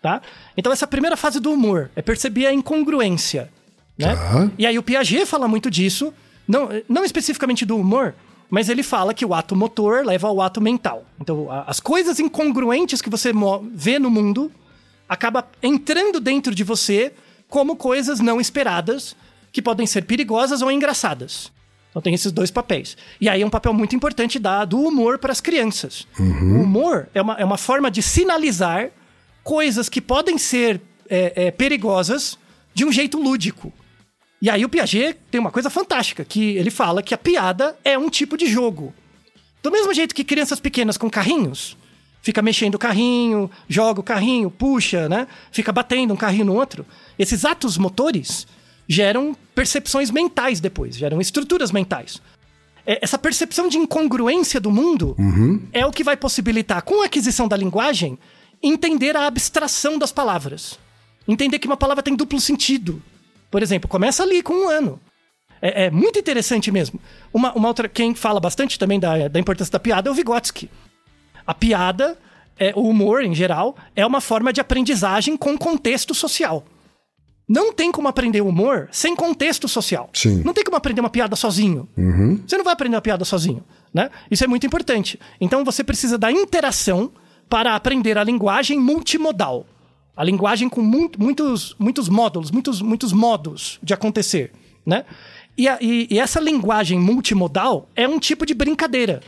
tá? Então essa primeira fase do humor é perceber a incongruência, né? Tá. E aí o Piaget fala muito disso, não, não especificamente do humor, mas ele fala que o ato motor leva ao ato mental. Então as coisas incongruentes que você vê no mundo acaba entrando dentro de você como coisas não esperadas que podem ser perigosas ou engraçadas. Então tem esses dois papéis. E aí é um papel muito importante da, do humor para as crianças. O humor é uma, é uma forma de sinalizar coisas que podem ser é, é, perigosas de um jeito lúdico. E aí o Piaget tem uma coisa fantástica, que ele fala que a piada é um tipo de jogo. Do mesmo jeito que crianças pequenas com carrinhos, fica mexendo o carrinho, joga o carrinho, puxa, né? Fica batendo um carrinho no outro. Esses atos motores geram percepções mentais depois, geram estruturas mentais. É, Essa percepção de incongruência do mundo é o que vai possibilitar, com a aquisição da linguagem, entender a abstração das palavras. Entender que uma palavra tem duplo sentido. Por exemplo, começa ali com um ano. É, é muito interessante mesmo. Uma, uma outra, quem fala bastante também da, da importância da piada é o Vygotsky. A piada, é, o humor em geral, é uma forma de aprendizagem com contexto social. Não tem como aprender humor sem contexto social. Sim. Não tem como aprender uma piada sozinho. Você não vai aprender uma piada sozinho, né? Isso é muito importante. Então você precisa da interação para aprender a linguagem multimodal. A linguagem com mu- muitos, muitos módulos, muitos, muitos modos de acontecer, né? E, a- e- e essa linguagem multimodal é um tipo de brincadeira.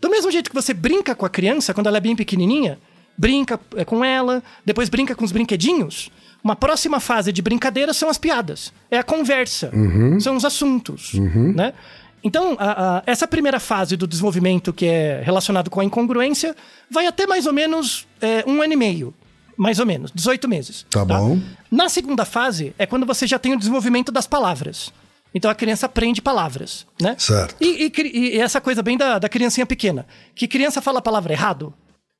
Do mesmo jeito que você brinca com a criança quando ela é bem pequenininha, brinca é, com ela, depois brinca com os brinquedinhos. Uma próxima fase de brincadeira são as piadas. É a conversa. São os assuntos. Né? Então, a- a- essa primeira fase do desenvolvimento, que é relacionado com a incongruência, vai até mais ou menos é, um ano e meio. Mais ou menos, 18 meses. Tá bom. Na segunda fase, é quando você já tem o desenvolvimento das palavras. Então a criança aprende palavras, né? Certo. E, e e essa coisa bem da, da criancinha pequena. Que criança fala a palavra errado?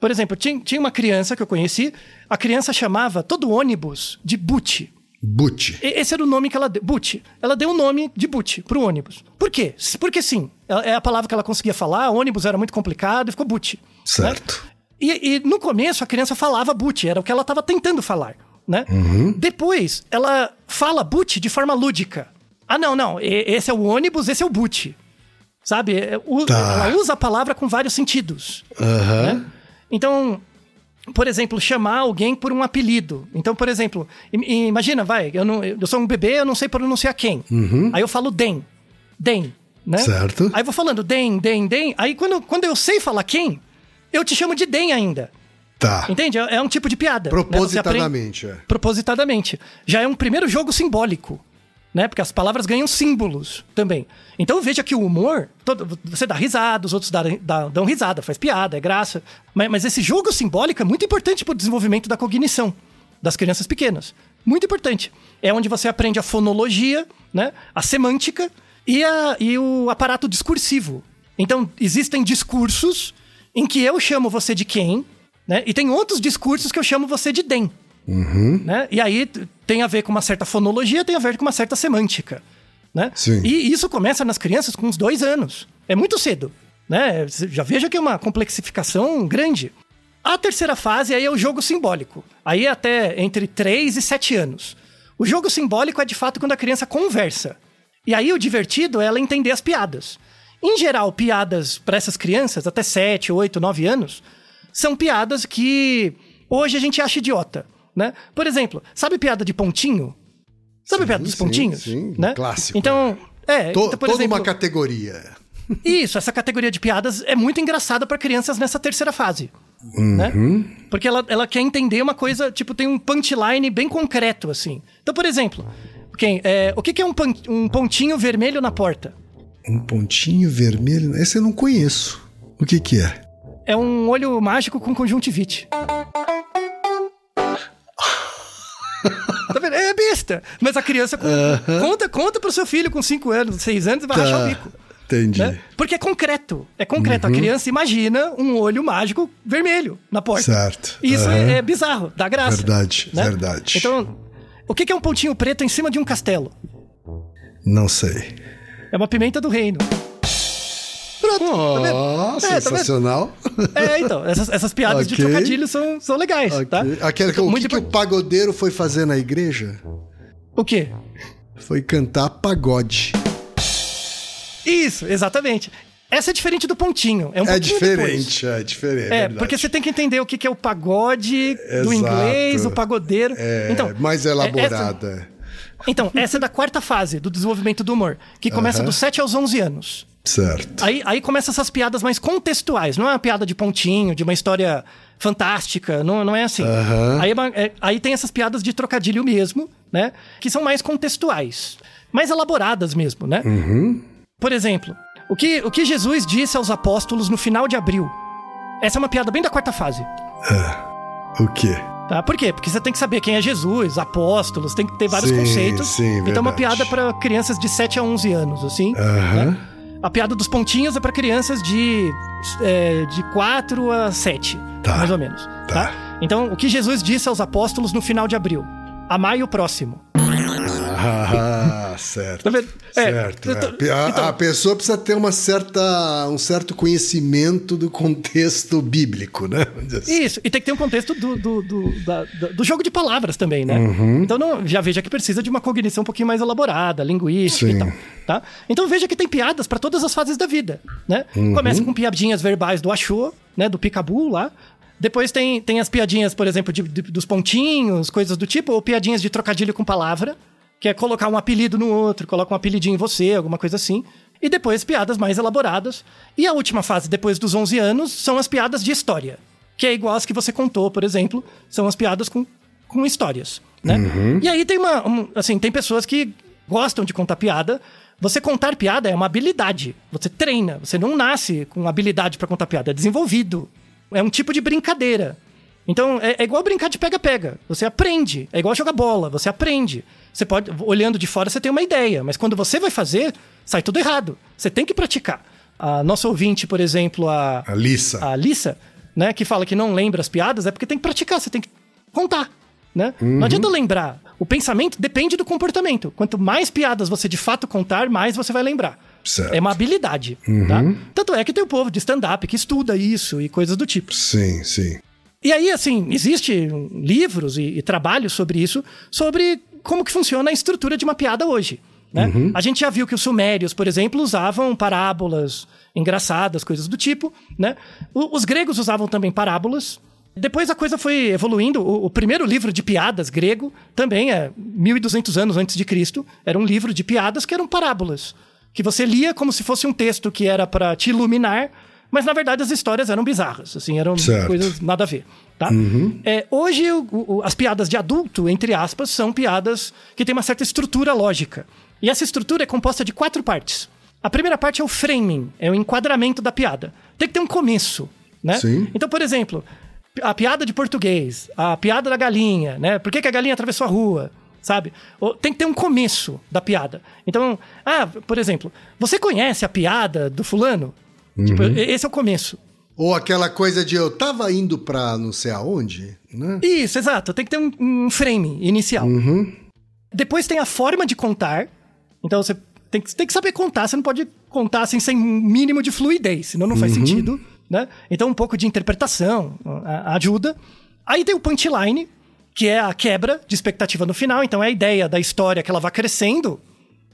Por exemplo, tinha, tinha uma criança que eu conheci, a criança chamava todo ônibus de boot. Boot. E- Esse era o nome que ela deu. Boot. Ela deu o nome de boot pro ônibus. Por quê? Porque sim. Ela- É a palavra que ela conseguia falar, ônibus era muito complicado e ficou boot. né? Certo. E, e no começo a criança falava boot, era o que ela estava tentando falar, né? Depois ela fala boot de forma lúdica. Ah, não, não, esse é o ônibus, esse é o boot. Sabe? É, Tá. Ela usa a palavra com vários sentidos. Aham. Então, por exemplo, chamar alguém por um apelido. Então, por exemplo, im- imagina, vai, eu, não, eu sou um bebê, eu não sei pronunciar quem. Aí eu falo Den. Den, né? Certo. Aí eu vou falando Den, Den, Den. Aí quando, quando eu sei falar quem, eu te chamo de Den ainda. Tá. Entende? É é um tipo de piada. né? Você aprende- Propositadamente, é. Propositadamente. Já é um primeiro jogo simbólico. Né? Porque as palavras ganham símbolos também. Então veja que o humor, todo- você dá risada, os outros dá- dá- dão risada, faz piada, é graça. Mas, mas esse jogo simbólico é muito importante para o desenvolvimento da cognição das crianças pequenas. Muito importante. É onde você aprende a fonologia, né? a semântica e, a- e o aparato discursivo. Então, existem discursos em que eu chamo você de quem, né? E tem outros discursos que eu chamo você de dem. Né? E aí tem a ver com uma certa fonologia, tem a ver com uma certa semântica. Né? Sim. E isso começa nas crianças com uns dois anos. É muito cedo. Né? Já veja que é uma complexificação grande. A terceira fase aí é o jogo simbólico. Aí é até entre 3 e 7 anos. O jogo simbólico é de fato quando a criança conversa. E aí o divertido é ela entender as piadas. Em geral, piadas para essas crianças, até 7, 8, 9 anos, são piadas que hoje a gente acha idiota. Né? Por exemplo, sabe piada de pontinho? Sabe Sim, piada dos sim, pontinhos? sim, né? clássico, Então, é, To- então, por toda exemplo, uma categoria. isso, essa categoria de piadas é muito engraçada para crianças nessa terceira fase. Né? Porque ela, ela quer entender uma coisa, tipo, tem um punchline bem concreto, assim. Então, por exemplo, quem, é, o que, que é um, pan- um pontinho vermelho na porta? Um pontinho vermelho. Esse eu não conheço. O que que é? É um olho mágico com conjuntivite. Tá vendo? É besta. Mas a criança con- conta, conta pro seu filho com 5 anos, 6 anos e vai rachar o bico. Tá. Entendi. né? Porque é concreto. É concreto. A criança imagina um olho mágico vermelho na porta. Certo. Isso Aham. é, é bizarro, dá graça. Verdade, né? verdade. Então, o que é um pontinho preto em cima de um castelo? Não sei. É uma pimenta do reino. Pronto, tá? Oh, É, tá sensacional. É, então, essas, essas piadas de Ok. trocadilho são, são legais, tá? Ok. Aquela que, Então, o que, que o pagodeiro foi fazer na igreja? O quê? Foi cantar pagode. Isso, exatamente. Essa é diferente do pontinho. É um É pouquinho depois. diferente, é diferente. É, É, porque você tem que entender o que é o pagode do Exato. inglês, o pagodeiro. É, então, mais é- elaborada. essa- então, essa é da quarta fase do desenvolvimento do humor, que começa Aham. dos 7 aos 11 anos. Certo. Aí, aí começa essas piadas mais contextuais, não é uma piada de pontinho, de uma história fantástica, não, não é assim. Aham. Aí, é é- aí tem essas piadas de trocadilho mesmo, né? Que são mais contextuais, mais elaboradas mesmo, né? Por exemplo, o que, o que Jesus disse aos apóstolos no final de abril? Essa é uma piada bem da quarta fase. O quê? Tá? Por quê? Porque você tem que saber quem é Jesus, apóstolos, tem que ter vários Sim, conceitos. sim, então é uma piada para crianças de 7 a 11 anos, assim. Aham. né? A piada dos pontinhos é para crianças de, é, de 4 a 7, Tá. mais ou menos. Tá. Então, o que Jesus disse aos apóstolos no final de abril? Amai o próximo. Ah, certo. [laughs] Tá vendo? É, certo. é. A, então- a pessoa precisa ter uma certa, um certo conhecimento do contexto bíblico, né? Assim. Isso, e tem que ter um contexto do, do, do, da- do jogo de palavras também, né? Uhum. Então não, já veja que precisa de uma cognição um pouquinho mais elaborada, linguística Sim. e tal. Tá? Então veja que tem piadas para todas as fases da vida, né? Uhum. Começa com piadinhas verbais do achou, né? Do picabu lá. Depois tem, tem as piadinhas, por exemplo, de- de- dos pontinhos, coisas do tipo, ou piadinhas de trocadilho com palavra, que é colocar um apelido no outro, coloca um apelidinho em você, alguma coisa assim. E depois piadas mais elaboradas. E a última fase, depois dos 11 anos, são as piadas de história. Que é igual as que você contou, por exemplo. São as piadas com, com histórias, né? E aí tem uma... um- assim, tem pessoas que gostam de contar piada. Você contar piada é uma habilidade. Você treina. Você não nasce com habilidade para contar piada. É desenvolvido. É um tipo de brincadeira. Então, é, é igual brincar de pega-pega. Você aprende. É igual jogar bola. Você aprende. Você pode, olhando de fora, você tem uma ideia. Mas quando você vai fazer, sai tudo errado. Você tem que praticar. A nossa ouvinte, por exemplo, a, A Lissa. a Alissa, né, que fala que não lembra as piadas, é porque tem que praticar, você tem que contar, né? Não adianta lembrar. O pensamento depende do comportamento. Quanto mais piadas você de fato contar, mais você vai lembrar. Certo. É uma habilidade, tá? Tanto é que tem o povo de stand-up que estuda isso e coisas do tipo. Sim, sim. E aí, assim, existe livros e, e trabalhos sobre isso, sobre como que funciona a estrutura de uma piada hoje. Né? A gente já viu que os sumérios, por exemplo, usavam parábolas engraçadas, coisas do tipo. Né? O- os gregos usavam também parábolas. Depois a coisa foi evoluindo. O, o primeiro livro de piadas grego também é 1200 anos antes de Cristo. Era um livro de piadas que eram parábolas. Que você lia como se fosse um texto que era para te iluminar, mas na verdade as histórias eram bizarras. Assim, eram Certo. coisas nada a ver. Tá? É, hoje, o- o- as piadas de adulto, entre aspas, são piadas que têm uma certa estrutura lógica. E essa estrutura é composta de quatro partes. A primeira parte é o framing, é o enquadramento da piada. Tem que ter um começo, né? Sim. Então, por exemplo, a piada de português, a piada da galinha, né? Por que, que a galinha atravessou a rua? Sabe? Tem que ter um começo da piada. Então, ah, por exemplo, você conhece a piada do fulano? Tipo, e- esse é o começo. Ou aquela coisa de eu tava indo pra não sei aonde, né? Isso, exato. Tem que ter um, um frame inicial. Depois tem a forma de contar. Então você tem que, tem que saber contar. Você não pode contar assim sem um mínimo de fluidez, senão não faz sentido. Né? Então um pouco de interpretação ajuda. Aí tem o punchline, que é a quebra de expectativa no final. Então é a ideia da história que ela vai crescendo,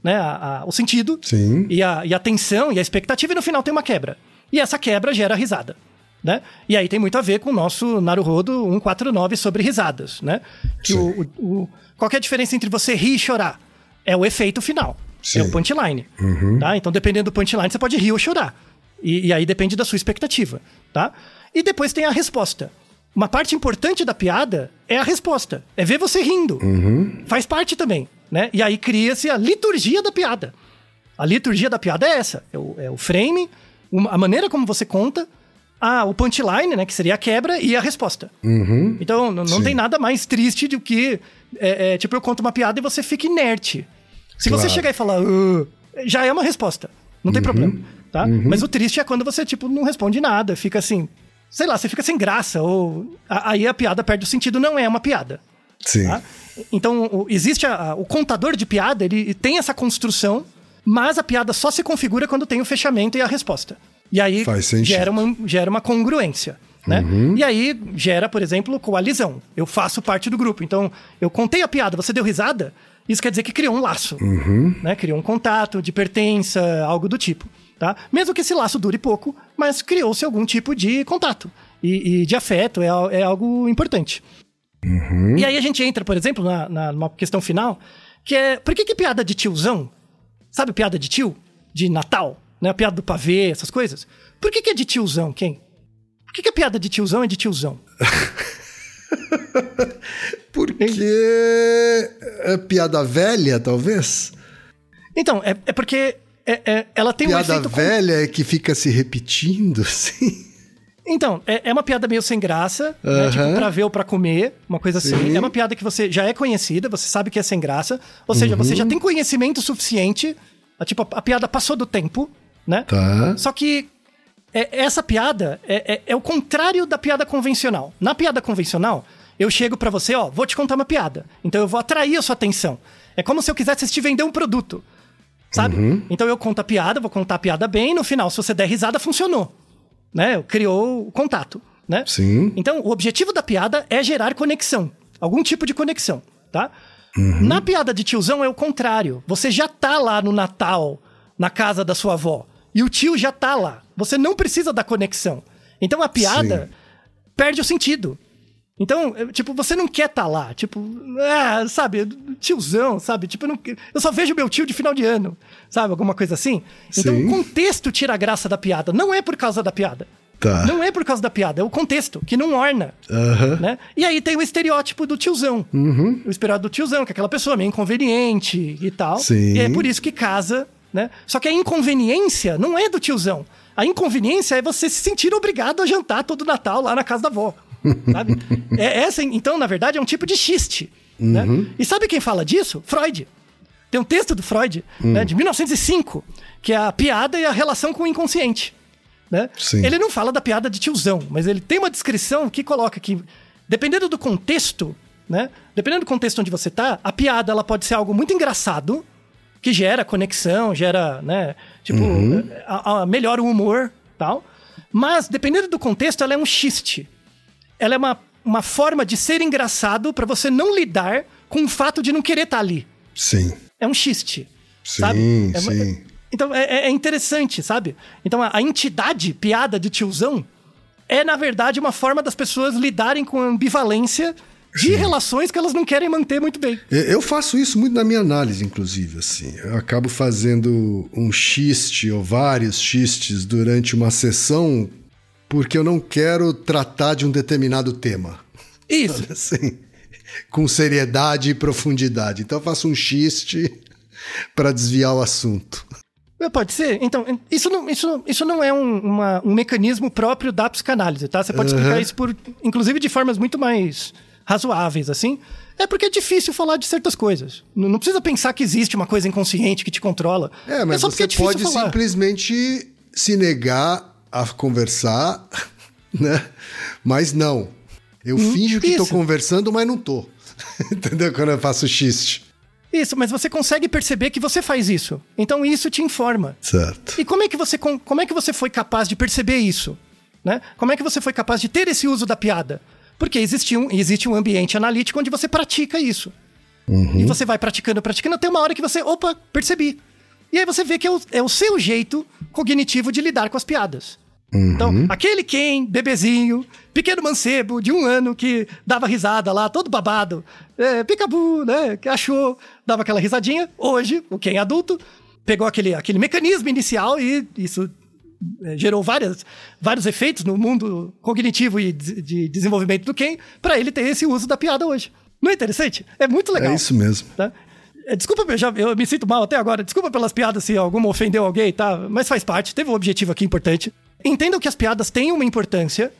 né? a- a- o sentido. Sim. E a, e a tensão e a expectativa, e no final tem uma quebra. E essa quebra gera risada. Né? E aí tem muito a ver com o nosso Naruhodo 149 sobre risadas, né? Que o, o- qual é a diferença entre você rir e chorar? É o efeito final. Sim. É o punchline. Tá? Então, dependendo do punchline, você pode rir ou chorar. E, e aí depende da sua expectativa. Tá? E depois tem a resposta. Uma parte importante da piada é a resposta. É ver você rindo. Faz parte também. Né? E aí cria-se a liturgia da piada. A liturgia da piada é essa: é o, é o frame, uma- a maneira como você conta, a, o punchline, né, que seria a quebra, e a resposta. Então, n- não Sim. tem nada mais triste do que, é, é, tipo, eu conto uma piada e você fica inerte. Se você Claro. chegar e falar, "Ah", já é uma resposta. Não tem problema, tá? Mas o triste é quando você, tipo, não responde nada, fica assim, sei lá, você fica sem graça, ou aí a piada perde o sentido, não é uma piada. Sim. Tá? Então, existe a- a- o contador de piada, ele tem essa construção, mas a piada só se configura quando tem o fechamento e a resposta. E aí gera uma, gera uma congruência. Né? E aí gera, por exemplo, coalizão. Eu faço parte do grupo. Então, eu contei a piada, você deu risada, isso quer dizer que criou um laço. Né? Criou um contato de pertença, algo do tipo. Tá? Mesmo que esse laço dure pouco, mas criou-se algum tipo de contato. E, e de afeto, é, é algo importante. E aí a gente entra, por exemplo, na, na, numa questão final, que é por que, que piada de tiozão, sabe piada de tio? De Natal, né? A piada do pavê, essas coisas. Por que, que é de tiozão, quem? Por que, que a piada de tiozão é de tiozão? [laughs] Porque é piada velha, talvez? Então, é, é porque é- é- ela tem um piada efeito... con- velha que fica se repetindo, [laughs] assim. Então, é, é uma piada meio sem graça, né? Aham. Tipo, pra ver ou pra comer, uma coisa assim. Sim. É uma piada que você já é conhecida, você sabe que é sem graça. Ou seja, você Uhum. já tem conhecimento suficiente. a- Tipo, a, a piada passou do tempo, né? Tá. Só que é- essa piada é, é- é o contrário da piada convencional. Na piada convencional, eu chego pra você, ó, vou te contar uma piada. Então eu vou atrair a sua atenção. É como se eu quisesse te vender um produto. Sabe? Então eu conto a piada, vou contar a piada bem, e no final, se você der risada, funcionou. Né? Criou o contato. Né? Sim. Então, o objetivo da piada é gerar conexão. Algum tipo de conexão, tá? Na piada de tiozão é o contrário. Você já tá lá no Natal, na casa da sua avó. E o tio já tá lá. Você não precisa da conexão. Então a piada Sim. perde o sentido. Então, é, tipo, você não quer estar lá. Tipo, ah, sabe, tiozão, sabe? Tipo, eu, não, eu só vejo meu tio de final de ano, sabe? Alguma coisa assim. Então, Sim. o contexto tira a graça da piada. Não é por causa da piada. Tá. Não é por causa da piada, é o contexto, que não orna. Aham. Né? E aí tem o estereótipo do tiozão. Uhum. O estereótipo do tiozão, que é aquela pessoa meio inconveniente e tal. Sim. E é por isso que casa, né? Só que a inconveniência não é do tiozão. A inconveniência é você se sentir obrigado a jantar todo Natal lá na casa da avó. [laughs] Sabe? é essa, então, na verdade, é um tipo de xiste. Né? Uhum. E sabe quem fala disso? Freud. Tem um texto do Freud, Hum. né, de 1905, que é a piada e a relação com o inconsciente. Né? Ele não fala da piada de tiozão, mas ele tem uma descrição que coloca que, dependendo do contexto, né? Dependendo do contexto onde você tá, a piada ela pode ser algo muito engraçado, que gera conexão, gera, né? Tipo, a, a- melhora o humor tal. Mas, dependendo do contexto, ela é um xiste. Ela é uma, uma forma de ser engraçado pra você não lidar com o fato de não querer estar ali. Sim. É um xiste. Sim, sabe? É sim. então é, é- interessante, sabe? Então a, a entidade piada de tiozão é, na verdade, uma forma das pessoas lidarem com a ambivalência de relações que elas não querem manter muito bem. Eu- Eu faço isso muito na minha análise, inclusive, assim. Eu acabo fazendo um xiste ou vários xistes durante uma sessão porque eu não quero tratar de um determinado tema. Isso. [laughs] Assim, com seriedade e profundidade. Então eu faço um xiste para desviar o assunto. É, Pode ser. Então, isso não, isso, isso não é um, uma- um mecanismo próprio da psicanálise, tá? Você pode explicar isso por, inclusive, de formas muito mais razoáveis, assim. É porque é difícil falar de certas coisas. Não, não precisa pensar que existe uma coisa inconsciente que te controla. É, mas só porque você é pode falar. simplesmente se negar a conversar, [laughs] né? Mas não. Eu finjo que tô Hum, isso. conversando, mas não tô. [laughs] Entendeu? Quando eu faço xiste. Isso, mas você consegue perceber que você faz isso. Então isso te informa. Certo. E como é que você, com- como é que você foi capaz de perceber isso? Né? Como é que você foi capaz de ter esse uso da piada? Porque existe um, existe um ambiente analítico onde você pratica isso. E você vai praticando, praticando, até uma hora que você, opa, percebi. E aí você vê que é o, é o seu jeito cognitivo de lidar com as piadas. Então, aquele Ken, bebezinho, pequeno mancebo de um ano que dava risada lá, todo babado, é, picabu, né, que achou, dava aquela risadinha. Hoje, o Ken adulto pegou aquele, aquele mecanismo inicial e isso é, gerou várias, vários efeitos no mundo cognitivo e de, de desenvolvimento do Ken para ele ter esse uso da piada hoje. Não é interessante? É muito legal. É isso mesmo. Tá? É, Desculpa, eu, me sinto mal até agora. Desculpa pelas piadas se alguma ofendeu alguém, tá? Mas faz parte, teve um objetivo aqui importante. Entendam que as piadas têm uma importância.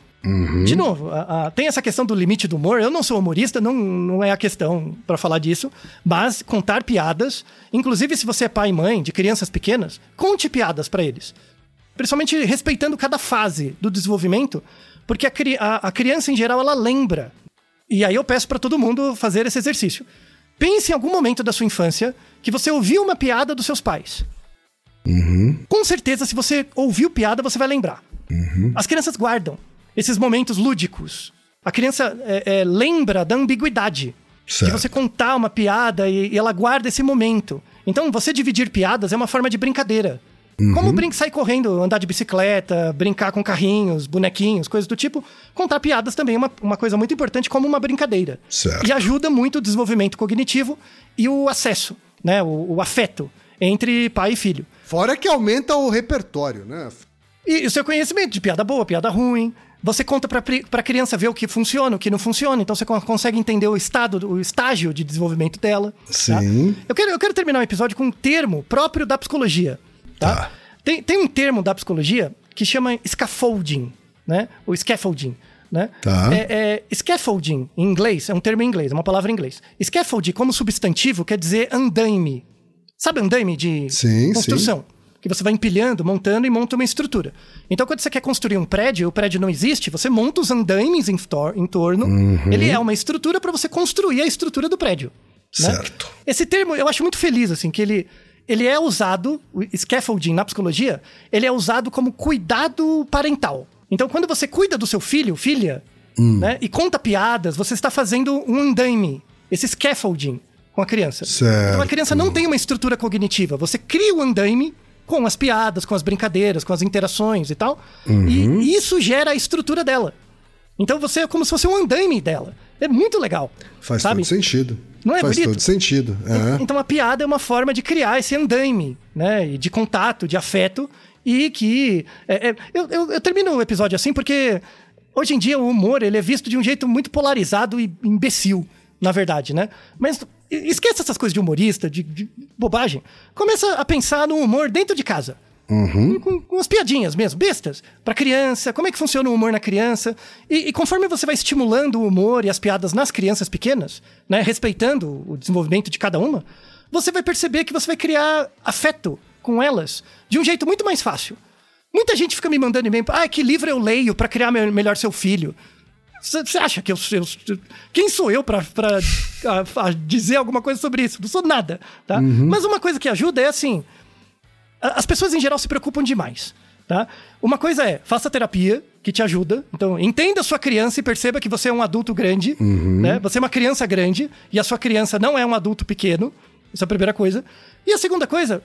De novo, a- a- tem essa questão do limite do humor. Eu não sou humorista, não, não é a questão pra falar disso. Mas contar piadas, inclusive se você é pai e mãe de crianças pequenas, conte piadas pra eles. Principalmente respeitando cada fase do desenvolvimento, porque a, a- a criança em geral ela lembra. E aí eu peço pra todo mundo fazer esse exercício. Pense em algum momento da sua infância que você ouviu uma piada dos seus pais. Com certeza, se você ouviu piada, você vai lembrar. As crianças guardam esses momentos lúdicos. A criança é, é, lembra da ambiguidade. Certo. De você contar uma piada e, e ela guarda esse momento. Então, você dividir piadas é uma forma de brincadeira. Como brin sair correndo, andar de bicicleta, brincar com carrinhos, bonequinhos, coisas do tipo, contar piadas também é uma, uma coisa muito importante como uma brincadeira. Certo. E ajuda muito o desenvolvimento cognitivo e o acesso, né? O, o afeto entre pai e filho. Fora que aumenta o repertório, né? E o seu conhecimento de piada boa, piada ruim. Você conta pra, pri- pra criança ver o que funciona, o que não funciona. Então você con- consegue entender o estado, o estágio de desenvolvimento dela. tá? Sim. Eu, quero, eu quero terminar o episódio com um termo próprio da psicologia. Tá? Tá. Tem, tem um termo da psicologia que chama scaffolding, né? O scaffolding. Né? Tá. É, é, scaffolding, em inglês, é um termo em inglês, é uma palavra em inglês. Scaffolding, como substantivo, quer dizer andaime. Sabe andaime de Sim, construção? Que você vai empilhando, montando e monta uma estrutura. Então, quando você quer construir um prédio, o prédio não existe, você monta os andaimes em, tor- em torno. Uhum. Ele é uma estrutura para você construir a estrutura do prédio. né? Certo. Esse termo eu acho muito feliz, assim, que ele, ele é usado, o scaffolding na psicologia, ele é usado como cuidado parental. Então, quando você cuida do seu filho, filha, Hum. né, e conta piadas, você está fazendo um andaime, esse scaffolding com a criança. Certo. Então, a criança não tem uma estrutura cognitiva. Você cria o andaime com as piadas, com as brincadeiras, com as interações e tal, Uhum. e isso gera a estrutura dela. Então você é como se fosse um andaime dela. É muito legal. Faz sabe? todo sentido. Não é Faz bonito? todo sentido. É. Então a piada é uma forma de criar esse andaime, né? E De contato, de afeto. E que. é, é, eu, eu- eu termino o episódio assim porque hoje em dia o humor ele é visto de um jeito muito polarizado e imbecil, na verdade, né? Mas esqueça essas coisas de humorista, de, de bobagem. Começa a pensar no humor dentro de casa. Com, com umas piadinhas mesmo, bestas, pra criança, como é que funciona o humor na criança. E, e conforme você vai estimulando o humor e as piadas nas crianças pequenas, né, respeitando o desenvolvimento de cada uma, você vai perceber que você vai criar afeto com elas de um jeito muito mais fácil. Muita gente fica me mandando e-mail, ah, que livro eu leio pra criar me- melhor seu filho? Você acha que eu, eu- Quem sou eu pra, pra a- a dizer alguma coisa sobre isso? Não sou nada, tá? Mas uma coisa que ajuda é assim. As pessoas em geral se preocupam demais, tá? Uma coisa é, faça terapia, que te ajuda. Então, entenda a sua criança e perceba que você é um adulto grande, né? Você é uma criança grande e a sua criança não é um adulto pequeno. Essa é a primeira coisa. E a segunda coisa,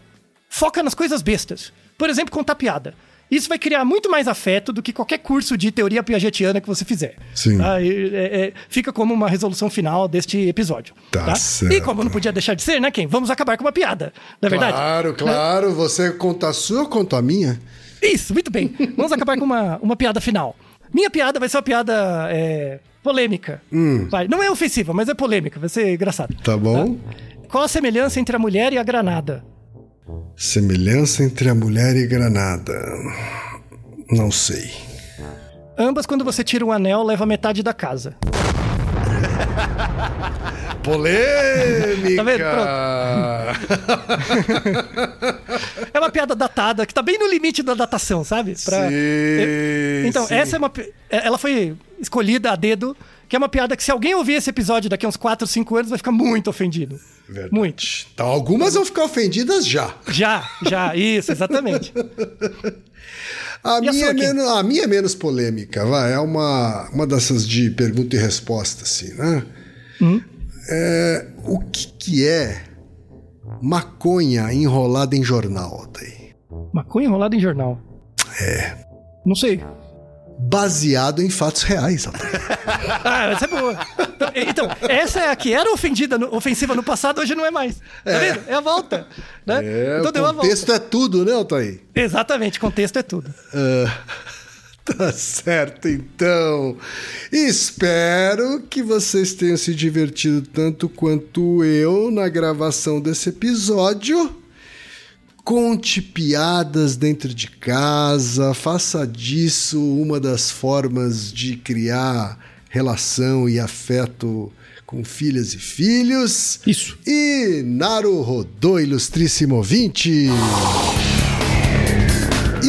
foca nas coisas bestas. Por exemplo, contar piada. Isso vai criar muito mais afeto do que qualquer curso de teoria piagetiana que você fizer. Sim. Tá? E, é, é, fica como uma resolução final deste episódio. Tá E certo. como não podia deixar de ser, né, Ken? Vamos acabar com uma piada. Não é verdade? Claro, claro. Você conta a sua, eu conto a minha. Isso, muito bem. Vamos acabar com uma, uma piada final. Minha piada vai ser uma piada é, polêmica. Vai. Não é ofensiva, mas é polêmica. Vai ser engraçado. Tá bom? Qual a semelhança entre a mulher e a granada? Semelhança entre a mulher e granada. Não sei. Ambas, quando você tira um anel, leva metade da casa. Polêmica! Tá [laughs] É uma piada datada, que tá bem no limite da datação, sabe? Pra- Sim, Então, sim. essa é uma. pi- Ela foi escolhida a dedo, que é uma piada que se alguém ouvir esse episódio daqui a uns 4, 5 anos, vai ficar muito ofendido. Verdade. Muito. Então, algumas vão ficar ofendidas já. Já, já, isso, exatamente. A E a minha, sua, é menos, a minha é menos polêmica, vai. É uma, uma dessas de pergunta e resposta, assim, né? Hum? É, o que, que é maconha enrolada em jornal, Altair? Maconha enrolada em jornal. É. Não sei. Baseado em fatos reais. [laughs] Ah, essa é boa. Então, essa é a que era ofendida, ofensiva no passado, hoje não é mais. Tá vendo? É a volta. Né? É, então deu a volta. contexto é tudo, né, Altair? Exatamente, contexto é tudo. [laughs] Tá certo, então. Espero que vocês tenham se divertido tanto quanto eu na gravação desse episódio. Conte piadas dentro de casa, faça disso uma das formas de criar relação e afeto com filhas e filhos. Isso. E Naru Rodô, ilustríssimo ouvinte.